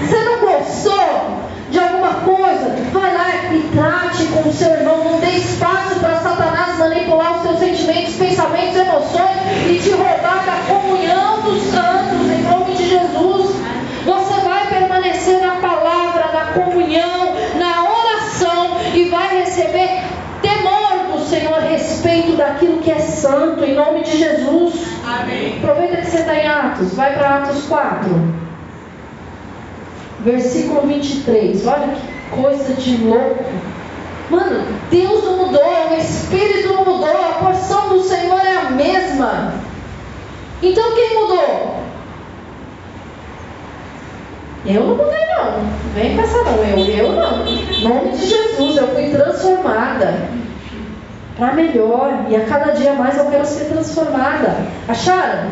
Você não gostou de alguma coisa? Vai lá e trate com o seu irmão. Não dê espaço para Satanás manipular os seus sentimentos, pensamentos, emoções e te roubar da comunhão dos santos, em nome de Jesus. Você vai permanecer na palavra, na comunhão, na oração e vai receber temor do Senhor, respeito daquilo que é santo, em nome de Jesus. Amém. Aproveita que você está em Atos, vai para Atos 4, versículo 23. Olha que coisa de louco. Mano, Deus não mudou, o Espírito não mudou, a porção do Senhor é a mesma. Então quem mudou? Eu não mudei não. Vem com essa não, eu, eu não. Em nome de Jesus, eu fui transformada para melhor e a cada dia mais eu quero ser transformada. Acharam?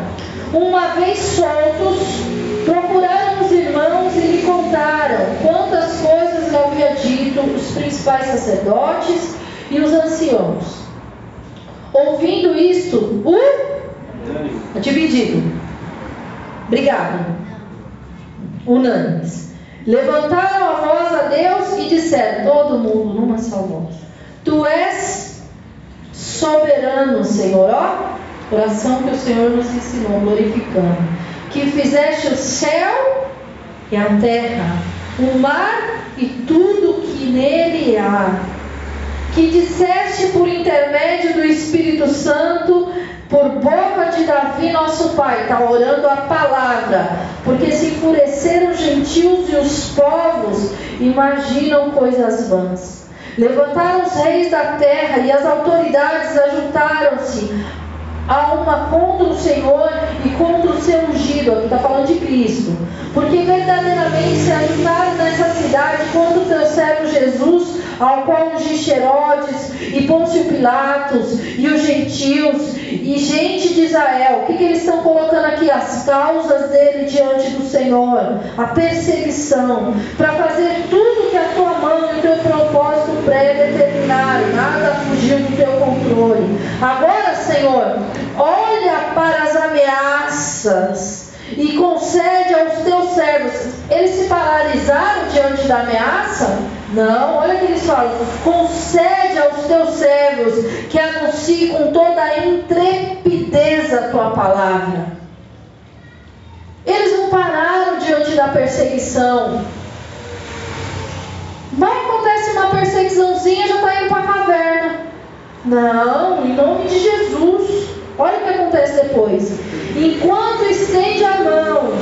Uma vez soltos, procuraram os irmãos e lhe contaram quantas coisas lhe havia dito os principais sacerdotes e os anciãos. Ouvindo isto, o dividido. Obrigado. Unânimes. Levantaram a voz a Deus e disseram, todo mundo numa só voz: Tu és soberano, Senhor, ó, oração que o Senhor nos ensinou, glorificando, que fizeste o céu e a terra, o mar e tudo que nele há, que disseste por intermédio do Espírito Santo, por boca de Davi, nosso pai, está orando a palavra, porque se enfureceram os gentios e os povos, imaginam coisas vãs. Levantaram os reis da terra e as autoridades ajuntaram-se a uma contra o Senhor e contra o seu ungido, aqui está falando de Cristo, porque verdadeiramente se ajuntaram nessa cidade contra o teu servo Jesus, ao qual ungiste Herodes e Pôncio Pilatos e os gentios e gente de Israel. O que, que eles estão colocando aqui? As causas dele diante do Senhor, a perseguição, para fazer tudo que a tua mão e o teu propósito pré-determinaram, nada fugiu do teu controle. Agora, Senhor, olha para as ameaças e concede aos teus servos. Eles se paralisaram diante da ameaça? Não, olha o que eles falam. Concede aos teus servos que anunciem com toda a intrepidez a tua palavra. Eles não pararam diante da perseguição. Mas acontece uma perseguiçãozinha, já está indo para a caverna. Não, em nome de Jesus. Olha o que acontece depois. Enquanto estende a mão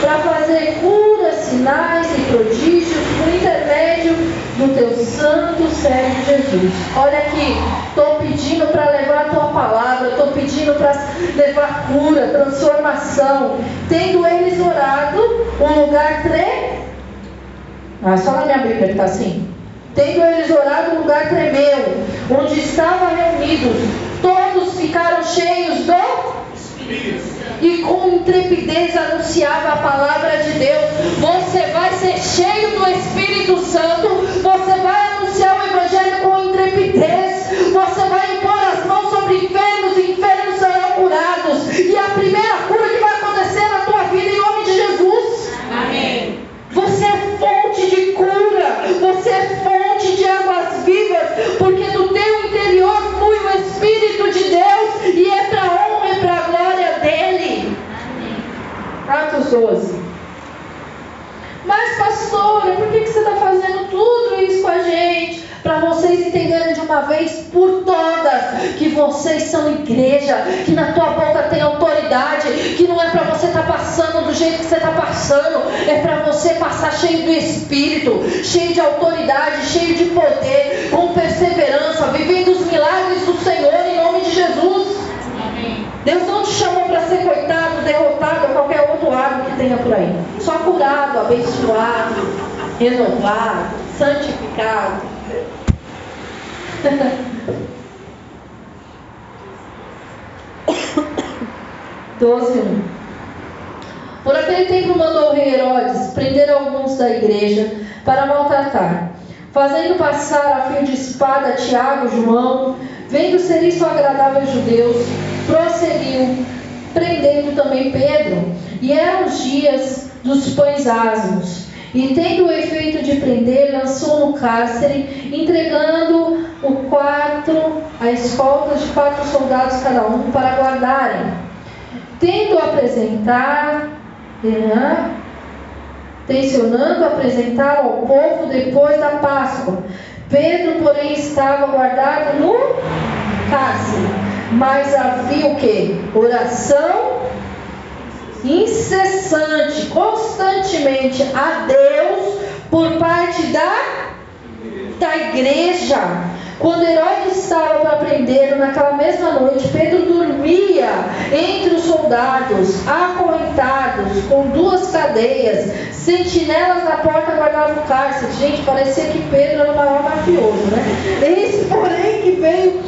para fazer curas, sinais e prodígios por intermédio do teu santo servo Jesus. Olha aqui, estou pedindo para levar a tua palavra, estou pedindo para levar cura, transformação. Tendo eles orado, um lugar tre. Ah, só na minha Bíblia está assim. Tendo eles orado, um lugar tremeu, onde estavam reunidos. Todos ficaram cheios do e com intrepidez anunciava a palavra de Deus. Você vai ser cheio do Espírito Santo, você vai anunciar o Evangelho com intrepidez, você vai pessoas. Mas, pastora, por que, que você está fazendo tudo isso com a gente? Para vocês entenderem de uma vez por todas que vocês são igreja, que na tua boca tem autoridade, que não é para você estar tá passando do jeito que você está passando, é para você passar cheio do espírito, cheio de autoridade, cheio de poder, com perseverança, vivendo os milagres do Senhor em nome de Jesus. Amém. Deus não te chamou para ser coitado, derrotado, qualquer lado que tenha por aí. Só curado, abençoado, renovado, santificado. Doze. Por aquele tempo mandou o rei Herodes prender alguns da igreja para maltratar, fazendo passar a fio de espada Tiago, João, vendo ser isso agradável aos judeus, prosseguiu, prendendo também Pedro. E eram os dias dos pães asmos. E tendo o efeito de prender, lançou no cárcere, entregando o quarto a escoltas de quatro soldados cada um para guardarem. Tendo apresentar, tensionando apresentar ao povo depois da Páscoa. Pedro, porém, estava guardado no cárcere. Mas havia o que? Oração incessante, constantemente a Deus por parte da, da igreja. Quando Herodes estava para prender, naquela mesma noite, Pedro dormia entre os soldados, acorrentados, com duas cadeias, sentinelas na porta guardavam o cárcere. Gente, parecia que Pedro era o maior mafioso, né? Eis, porém, que veio.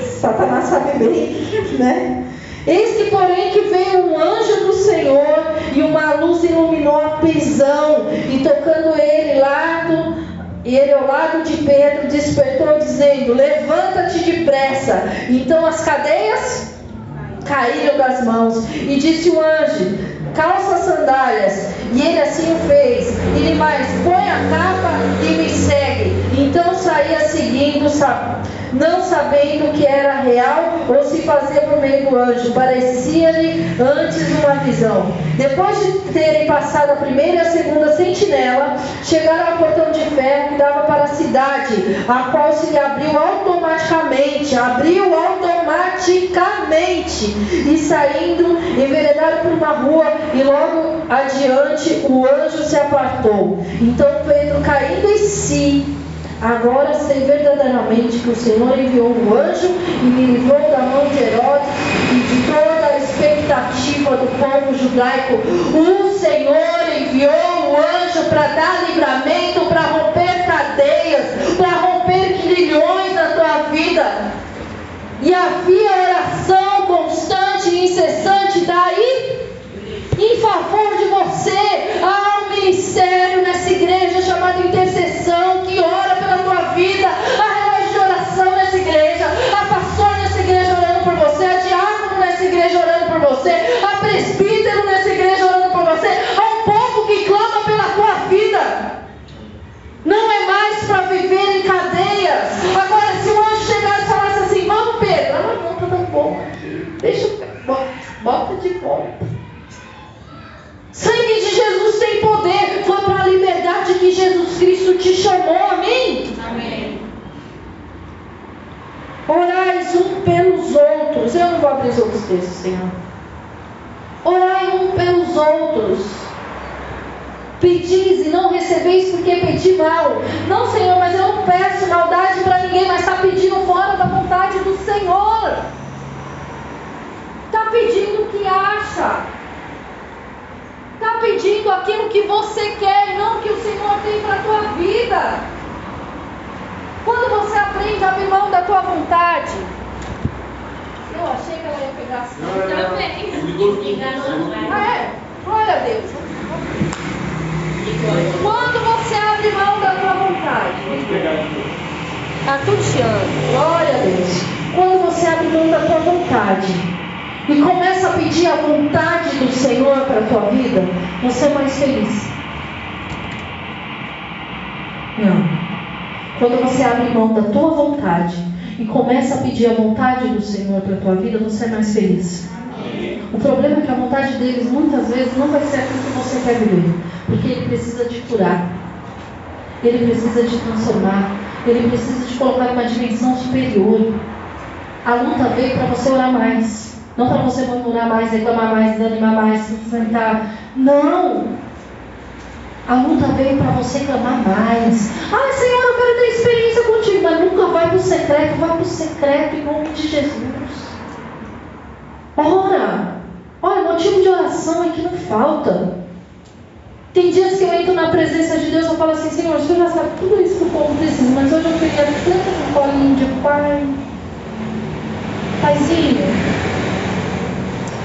Satanás sabe bem, né? Eis que, porém, que veio um anjo do Senhor e uma luz iluminou a prisão, e tocando ele lá do e ele, ao lado de Pedro, despertou, dizendo: Levanta-te depressa. Então as cadeias caíram das mãos. E disse o anjo: Calça as sandálias. E ele assim o fez. E lhe mais: Põe a capa e me segue. Então saía seguindo, não sabendo que era real ou se fazia por meio do anjo. Parecia-lhe antes uma visão. Depois de terem passado a primeira e a segunda sentinela, chegaram ao portão de ferro que dava para a cidade, a qual se lhe abriu automaticamente. Abriu automaticamente. E saindo, enveredaram por uma rua, e logo adiante o anjo se apartou. Então Pedro, caindo em si, Agora sei verdadeiramente que o Senhor enviou um anjo e me livrou da mão de Herodes e de toda a expectativa do povo judaico. O Senhor enviou um anjo para dar livramento, para romper cadeias, para romper grilhões na tua vida. E havia oração constante e incessante daí em favor de você. Há um ministério nessa igreja chamado intercessão que ora pela tua vida. Há relógio de oração nessa igreja. Há pastor nessa igreja orando por você. Há diácono nessa igreja orando por você. Há presbítero nessa igreja orando por você. Há um povo que clama pela tua vida. Não é mais para viver em cadeias. Agora, se o anjo chegar e falasse assim: Vamos, Pedro, ah, não, tá tão bom aqui. Deixa eu. Bota de volta. Sangue de Jesus tem poder. Foi para a liberdade que Jesus Cristo te chamou. Amém? Amém. Orais um pelos outros. Eu não vou abrir os outros textos, Senhor. Orai um pelos outros. Pedis e não recebeis porque pedi mal. Não, Senhor, mas eu não peço maldade para ninguém, mas está pedindo fora da vontade do Senhor. Está pedindo que acha está pedindo aquilo que você quer e não o que o Senhor tem para a tua vida. Quando você aprende a abrir mão da tua vontade, eu achei que ela ia pegar assim. Também. Enganou, Ah, é? Glória a Deus. Quando você abre mão da tua vontade, está tudo chiando. Glória a Deus. Quando você abre mão da tua vontade, e começa a pedir a vontade do Senhor para a tua vida, você é mais feliz. Não. Quando você abre mão da tua vontade e começa a pedir a vontade do Senhor para a tua vida, você é mais feliz. O problema é que a vontade deles muitas vezes não vai ser aquilo que você quer viver, porque ele precisa te curar, ele precisa te transformar, ele precisa te colocar em uma dimensão superior. A luta veio para você orar mais. Não para você murmurar mais, reclamar mais, desanimar mais, se enfrentar. Não! A luta veio para você clamar mais. Ah, Senhor, eu quero ter experiência contigo. Mas nunca vai para o secreto, vai para o secreto em nome de Jesus. Ora! Olha, motivo de oração é que não falta. Tem dias que eu entro na presença de Deus e falo assim, Senhor, o Senhor já sabe tudo isso que o povo precisa, mas hoje eu queria tanto um colinho de pai. Paizinho,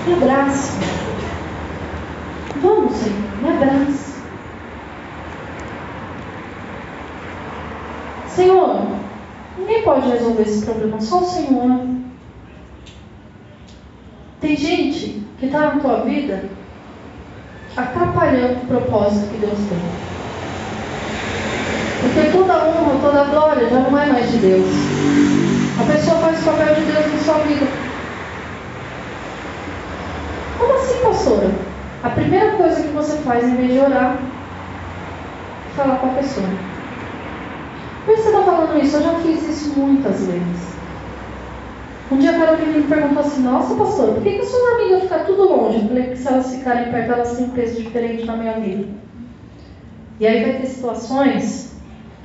me abraça. Vamos, Senhor, me abraça. Senhor, ninguém pode resolver esse problema, só o Senhor. Tem gente que está na tua vida atrapalhando o propósito que Deus tem. Porque toda honra, toda glória já não é mais de Deus. A pessoa faz o papel de Deus na sua vida. Como assim, pastora? A primeira coisa que você faz em vez de orar é falar com a pessoa. Por que você está falando isso? Eu já fiz isso muitas vezes. Um dia a Carolina me perguntou assim, nossa pastora, por que, que suas amigas ficam tudo longe? Eu falei que se elas ficarem perto, elas têm um peso diferente na minha vida. E aí vai ter situações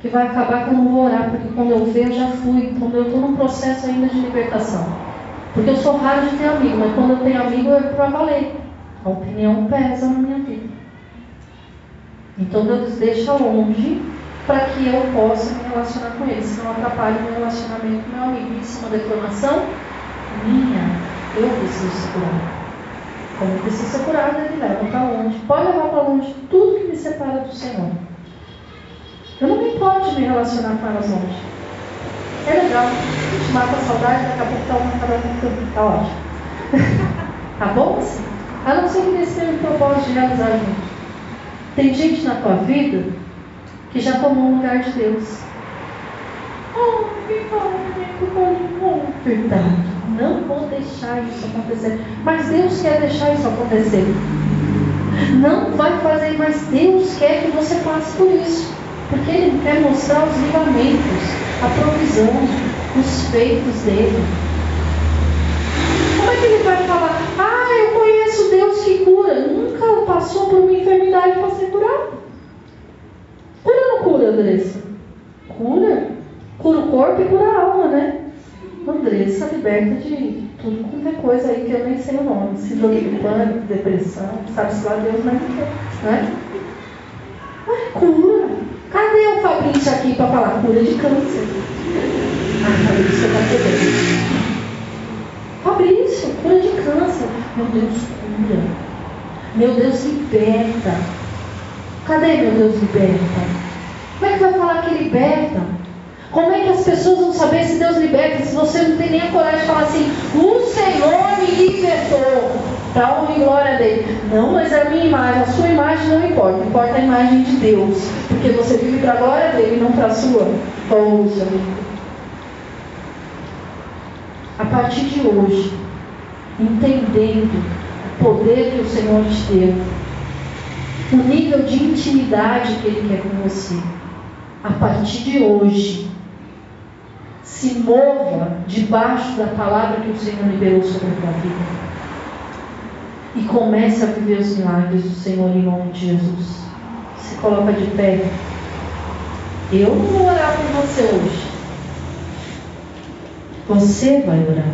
que vai acabar que eu não vou orar, porque quando eu ver, eu já fui, quando eu estou num processo ainda de libertação. Porque eu sou raro de ter amigo, mas quando eu tenho amigo é para valer. A opinião pesa na minha vida. Então Deus deixa longe para que eu possa me relacionar com ele, senão atrapalha o meu relacionamento com meu amigo. Isso é uma deformação minha. Eu preciso ser curado. Como preciso ser curado, ele leva para longe. Pode levar para longe tudo que me separa do Senhor. Eu não me importo de me relacionar com elas longe. É legal. A gente mata a saudade, daqui a pouco está uma cada um Está ótimo. tá bom assim? A não ser que eles tenham um propósito de realizar junto. Tem gente na tua vida que já tomou o lugar de Deus. Oh, verdade. Não vou deixar isso acontecer. Mas Deus quer deixar isso acontecer. Não vai fazer, mas Deus quer que você passe por isso. Porque Ele quer mostrar os livramentos, a provisão, os feitos dele. Como é que ele vai falar? Ah, eu conheço Deus que cura. Nunca passou por uma enfermidade para ser curado. Cura ou não cura, Andressa? Cura. Cura o corpo e cura a alma, né? Andressa liberta de tudo quanto é coisa aí que eu nem sei o nome. Síndrome do pânico, depressão, sabe-se lá Deus, não quer. Né? Mas cura. Cadê o Fabrício aqui para falar cura de câncer? Ah, Fabrício, está quebrando. Fabrício, cura de câncer. Meu Deus, cura. Meu Deus, liberta. Cadê meu Deus liberta? Como é que vai falar que liberta? Como é que as pessoas vão saber se Deus liberta se você não tem nem a coragem de falar assim, o Senhor me libertou? Para honra e glória dele. Não, mas a minha imagem, a sua imagem não importa, importa a imagem de Deus. Porque você vive para a glória dele, não para a sua. Ouça, A partir de hoje, entendendo o poder que o Senhor te deu, o nível de intimidade que Ele quer com você. A partir de hoje, se mova debaixo da palavra que o Senhor liberou sobre a tua vida. E comece a viver os milagres do Senhor em nome de Jesus. Se coloca de pé. Eu não vou orar por você hoje. Você vai orar.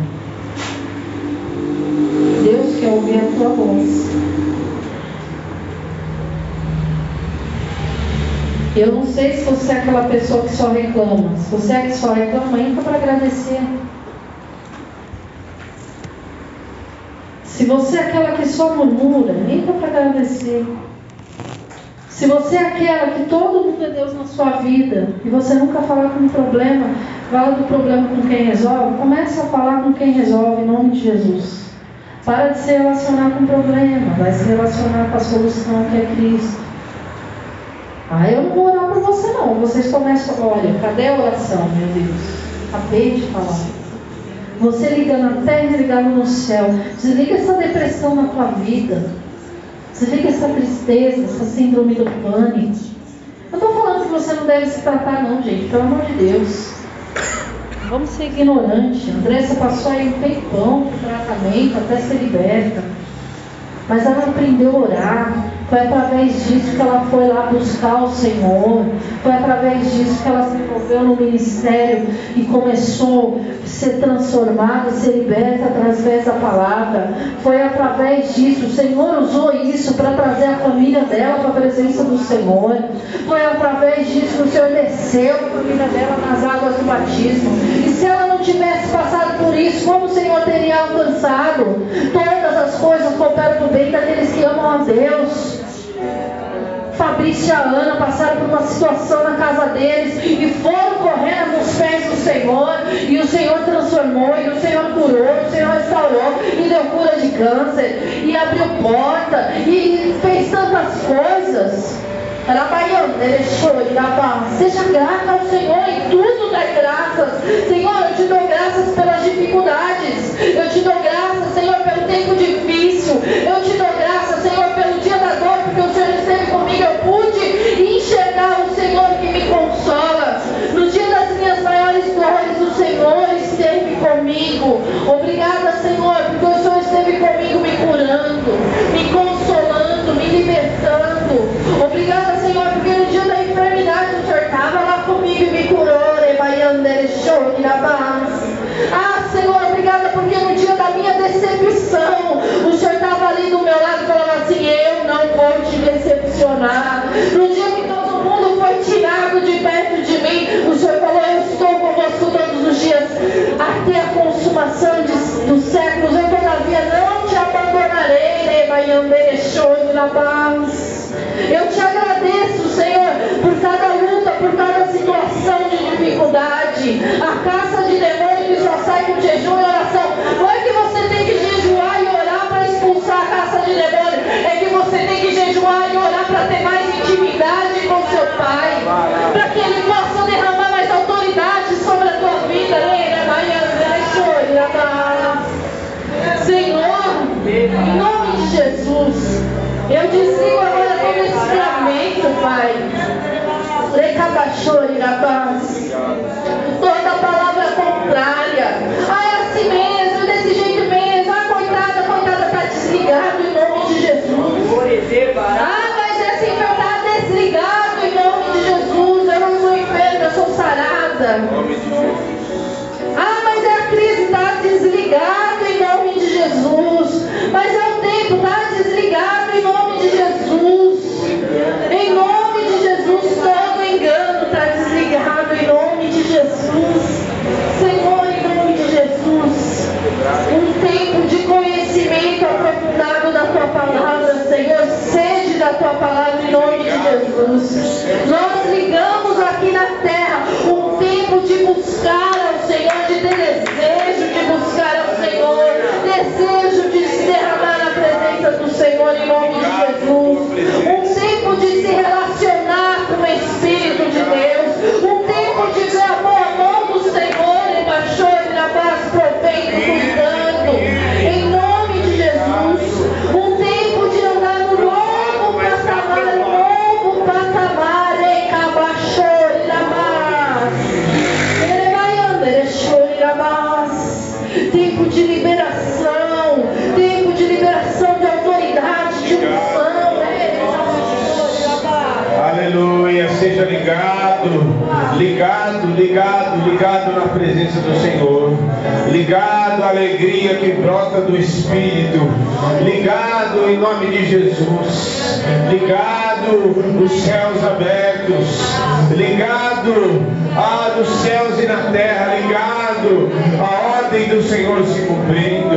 Deus quer ouvir a tua voz. Eu não sei se você é aquela pessoa que só reclama. Se você é que só reclama, entra para agradecer. Se você é aquela que só murmura, entra para agradecer. Se você é aquela que todo mundo é Deus na sua vida e você nunca fala com um problema, fala do problema com quem resolve, comece a falar com quem resolve em nome de Jesus. Para de se relacionar com o problema, vai se relacionar com a solução que é Cristo. Ah, eu não vou orar por você não. Vocês começam, olha, cadê a oração, meu Deus? Acabei de falar. Você liga na terra e ligado no céu. Desliga essa depressão na tua vida. Desliga essa tristeza, essa síndrome do pânico. Eu estou falando que você não deve se tratar, não, gente. Pelo amor de Deus. vamos ser ignorante. A Andressa passou aí um tempão com tratamento até ser liberta. Mas ela aprendeu a orar. Foi através disso que ela foi lá buscar o Senhor. Foi através disso que ela se envolveu no ministério e começou a ser transformada, ser liberta através da palavra. Foi através disso. O Senhor usou isso para trazer a família dela para a presença do Senhor. Foi através disso que o Senhor desceu a família dela nas águas do batismo. Como o Senhor teria alcançado? Todas as coisas cooperam para o bem daqueles que amam a Deus. Fabrício e a Ana passaram por uma situação na casa deles e foram correndo nos pés do Senhor. E o Senhor transformou, e o Senhor curou, o Senhor restaurou, e deu cura de câncer, e abriu porta, e fez tantas coisas. Seja grata ao Senhor em tudo dá graças. Senhor, eu te dou graças pelas dificuldades. Eu te dou graças, Senhor, pelo tempo difícil. Eu te dou graças, Senhor, pelo dia da dor, porque o Senhor esteve comigo. Eu pude enxergar o Senhor que me consola. No dia das minhas maiores dores, o Senhor esteve comigo. Obrigada, Senhor, porque o Senhor esteve comigo me curando, me consolando, me libertando. Obrigada, Senhor, porque no dia da enfermidade o Senhor estava lá comigo e me curou. Ah, Senhor, obrigada porque no dia da minha decepção, o Senhor estava ali do meu lado falava assim: Eu não vou te decepcionar. No dia que todo mundo foi tirado de perto de mim, o Senhor falou: Eu estou convosco todos os dias, até a consumação de- dos séculos. Eu, todavia, não te abandonarei. Eu te agradeço, Senhor, por cada luta, por cada situação de dificuldade. A caça de demônio que só sai com jejum e oração. Não é que você tem que jejuar e orar para expulsar a caça de demônio. É que você tem que jejuar e orar para ter mais intimidade com seu Pai. Para que Ele possa derramar mais autoridade sobre a tua vida. Senhor, em nome de Jesus, eu desligo agora todo esse ferramenta, Pai. Recabachore, rapaz. Contrária. Ah, é assim mesmo, é desse jeito mesmo. Ah, coitada, coitada, está desligado em nome de Jesus. Ah, mas esse enfermo está desligado em nome de Jesus. Eu não sou enferma, eu sou sarada. Ah, mas é a crise, está desligado em nome de Jesus. Mas é ligado, na presença do Senhor, ligado à alegria que brota do Espírito, ligado em nome de Jesus, ligado os céus abertos, ligado ah, nos céus e na terra, ligado a ordem do Senhor se cumprindo,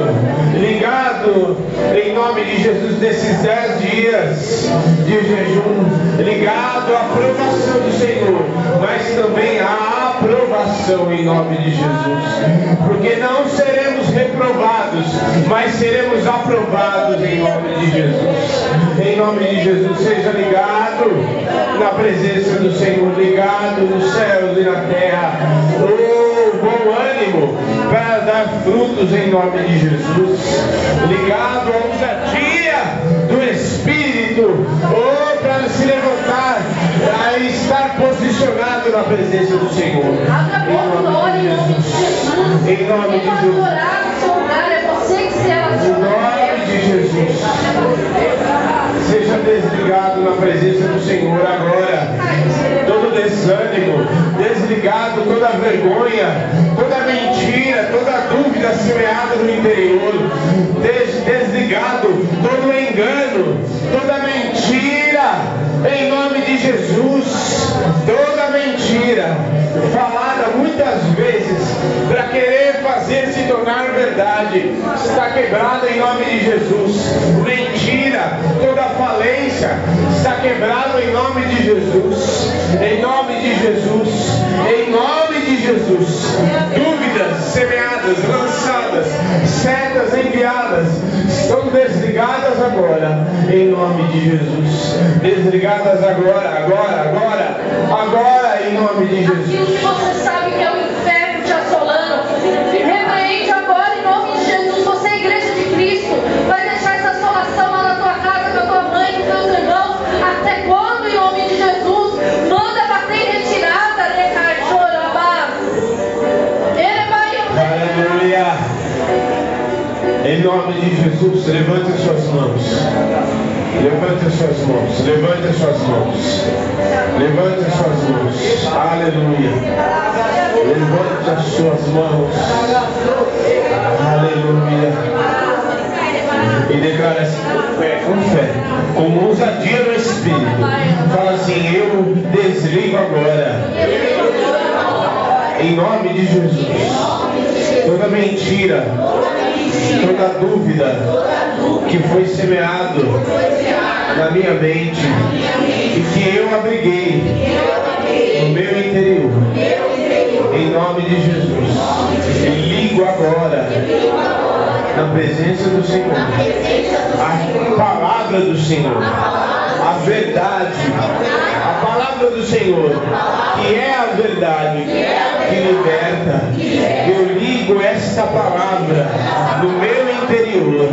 ligado em nome de Jesus nesses dez dias de jejum, ligado à aprovação do Senhor, mas também à aprovação em nome de Jesus, porque não seremos reprovados, mas seremos aprovados em nome de Jesus. Em nome de Jesus, seja ligado na presença do Senhor, ligado nos céus e na terra. Oh, bom ânimo para dar frutos em nome de Jesus. Ligado à ousadia do Espírito. Oh, para se levantar, a estar na presença do Senhor. Em nome de Jesus. Em nome de é Em nome de Jesus. Seja desligado na presença do Senhor agora. Todo desânimo, desligado toda vergonha, toda mentira, toda dúvida semeada no interior. Des- desligado todo engano, toda mentira. Em nome de Jesus, toda mentira falada muitas vezes para querer fazer se tornar verdade está quebrada em nome de Jesus. Mentira, toda falência está quebrada em nome de Jesus. Em nome de Jesus. Em nome de Jesus. Dúvidas semeadas, lançadas, setas enviadas estão desligadas agora em nome de Jesus. Desligadas agora, agora, agora, agora em nome de Jesus. Nome de Jesus, levante as suas mãos. Levante as suas mãos. Levante as suas mãos. Levante as suas mãos. Aleluia. Levante as suas mãos. Aleluia. E declara assim com fé, com fé, com ousadia no Espírito. Fala assim: Eu desligo agora. Em nome de Jesus. Toda mentira, toda dúvida que foi semeado na minha mente e que eu abriguei no meu interior. Em nome de Jesus. E ligo agora na presença do Senhor. A palavra do Senhor. A verdade. A palavra do Senhor. Que é a verdade. Que liberta. Eu ligo esta palavra no meu interior.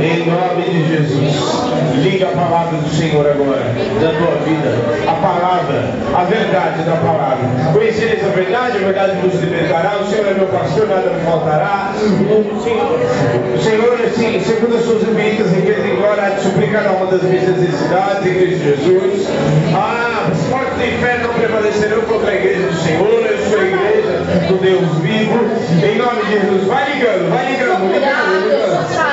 Em nome de Jesus. Liga a palavra do Senhor agora. Na tua vida. A palavra. A verdade da palavra. Conhecereis a verdade, a verdade vos libertará. O Senhor é meu pastor, nada me faltará. O Senhor, Senhor assim, segundo as suas infinitas riquezas glória, há de suplicar uma das minhas necessidades Cristo Jesus. Ah, as portas do inferno não prevalecerão contra a igreja do Senhor. Eu sou a igreja do Deus vivo. Em nome de Jesus, vai ligando, vai ligando, ligando, ligando.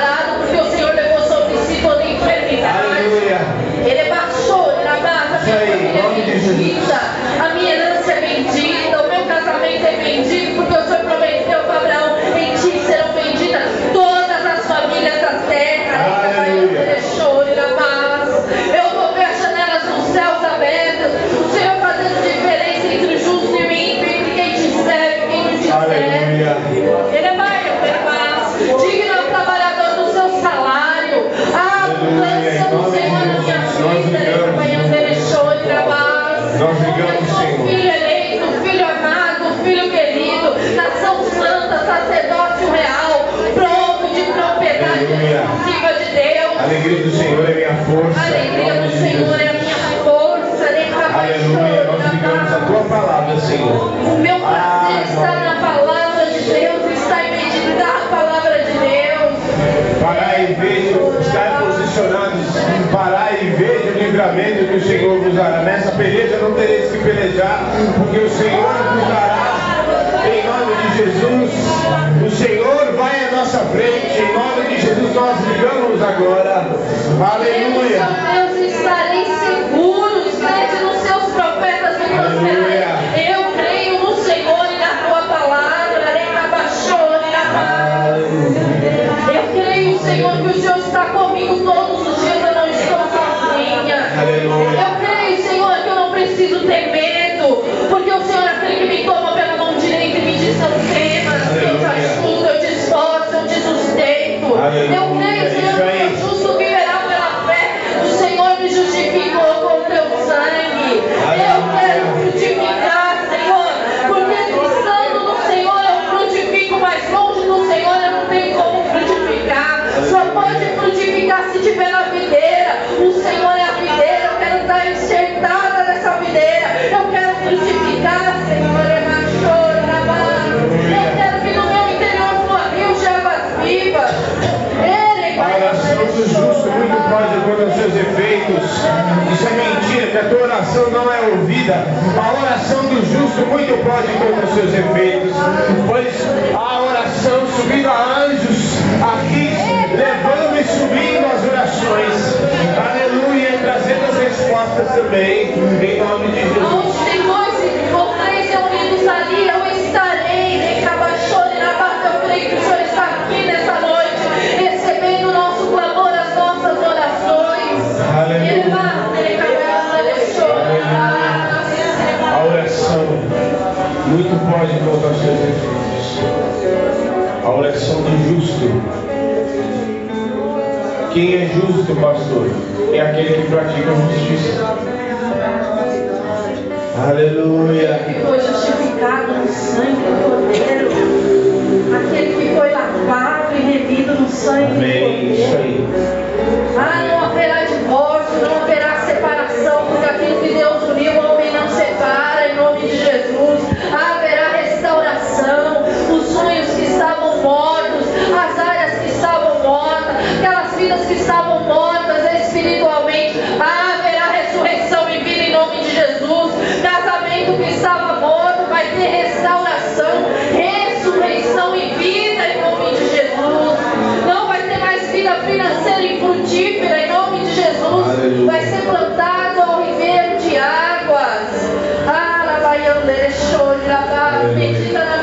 Senhor. o meu Ah, prazer está na palavra de Deus, está em meditar a palavra de Deus. Parai e veja, estar posicionados, parai e veja o livramento que o Senhor vos dará. Nessa peleja não tereis que pelejar, porque o Senhor vos dará. Em nome de Jesus, o Senhor vai à nossa frente. Em nome de Jesus, nós ligamos agora. Aleluia. Deus, Deus, seguros, crede nos seus profetas e Aleluia. Eu creio, Senhor, que o justo viverá pela fé. O Senhor me justificou com teu sangue. Eu quero frutificar, Senhor, porque estando no Senhor eu frutifico, mas longe do Senhor eu não tenho como frutificar. Só pode frutificar se tiver na videira. O Senhor é a videira. Eu quero estar enxertada nessa videira. Eu quero frutificar, Senhor. Efeitos. Isso é mentira, que a tua oração não é ouvida. A oração do justo muito pode contra os seus efeitos. Pois a oração subindo a anjos, aqui levando e subindo as orações. Aleluia, trazendo as respostas também. Em nome de Jesus. A oração do justo. Quem é justo, pastor? É aquele que pratica a justiça. Aleluia. que foi justificado no sangue do Cordeiro, aquele que foi lavado e remido no sangue Amém. do Isso Cordeiro. aí. Ah, vidas que estavam mortas espiritualmente. Haverá ressurreição e vida em nome de Jesus. Casamento que estava morto vai ter restauração, ressurreição e vida em nome de Jesus. Não vai ter mais vida financeira e frutífera em nome de Jesus. Vai ser plantado ao ribeiro de águas. Ah. Medita na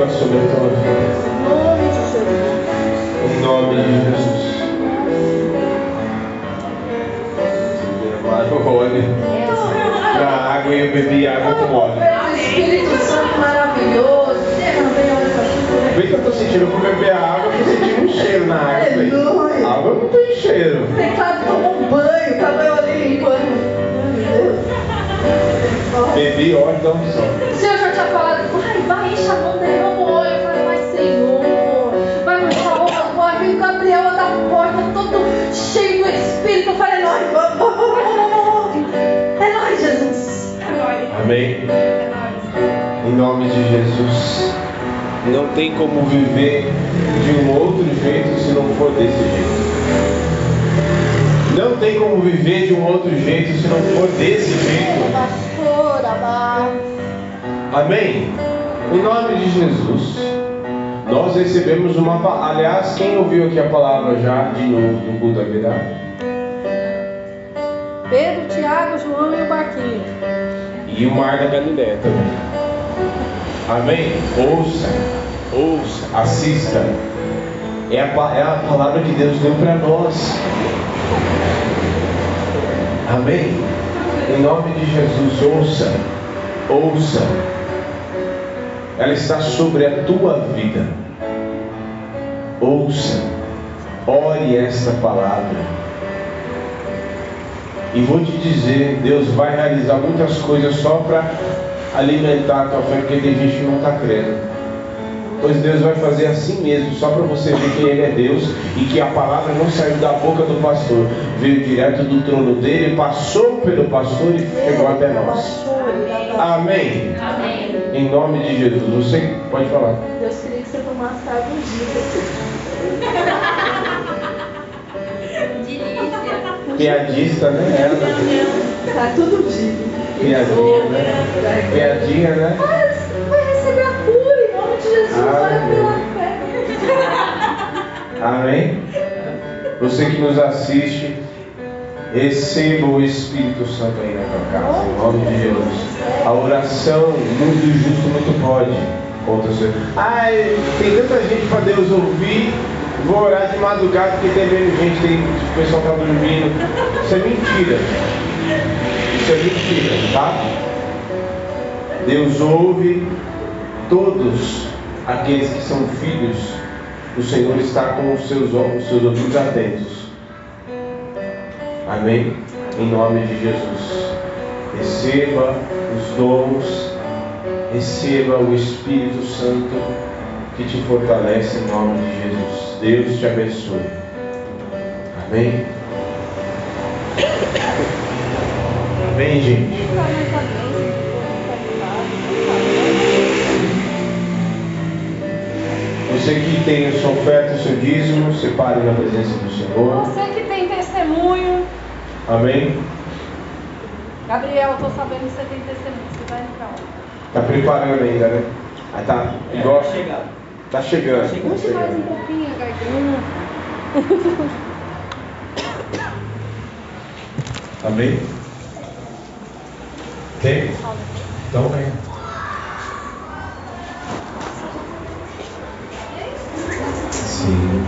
Receba sobre a tua vida. Em nome de Jesus. Olha, na água e eu bebi água com óleo. Espírito Santo maravilhoso. Óleo. Bem que eu tô sentindo, eu vou beber a água, eu tô sentindo um cheiro na água. Aleluia. A água não tem cheiro. Teclado tomou um banho, tava eu ali limpando. Bebi óleo da unção. Nome de Jesus. Não tem como viver de um outro jeito se não for desse jeito. Não tem como viver de um outro jeito se não for desse jeito. Amém? Em nome de Jesus. Nós recebemos uma palavra. Aliás, quem ouviu aqui a palavra já de novo no culto da verdade? Pedro, Tiago, João e o Barquinho. E o mar da Galileia também. Amém? Ouça, ouça, assista. É a, é a palavra que Deus deu para nós. Amém? Em nome de Jesus, ouça, ouça. Ela está sobre a tua vida. Ouça, ore esta palavra. E vou te dizer, Deus vai realizar muitas coisas só para alimentar a tua fé, porque tem gente que não está crendo. Pois Deus vai fazer assim mesmo, só para você ver que Ele é Deus e que a palavra não saiu da boca do pastor, veio direto do trono dele, passou pelo pastor e chegou até nós. Amém. Amém. Em nome de Jesus. Você pode falar. Deus queria que você tomasse água um dia. Delícia. Piadista, né? Ela. Tá tudo dito. Piadinha, né? Piadinha, né? Vai receber a cura em nome de Jesus. Ah, Olha pela fé. Amém? Você que nos assiste, Receba o Espírito Santo aí na tua casa, em nome de Jesus. A oração, muito justo, muito pode. Contra o Senhor. Ai, tem tanta gente para Deus ouvir. Vou orar de madrugada porque tem menos gente, tem, o pessoal está dormindo. Isso é mentira. Mentira, tá? Deus ouve todos aqueles que são filhos. O Senhor está com os seus, os seus ouvidos atentos. Amém? Em nome de Jesus. Receba os dons, receba o Espírito Santo que te fortalece em nome de Jesus. Deus te abençoe. Amém? Amém, gente? Você que tem a sua oferta, o seu dízimo, separe na presença do Senhor. Você que tem testemunho. Amém? Gabriel, eu tô sabendo que você tem testemunho. Você vai entrar? Tá preparando ainda, né? Aí tá igual. Tá chegando. Tá chegando. Puxe mais um pouquinho a garganta. Amém? Tem? Então vem. Sim.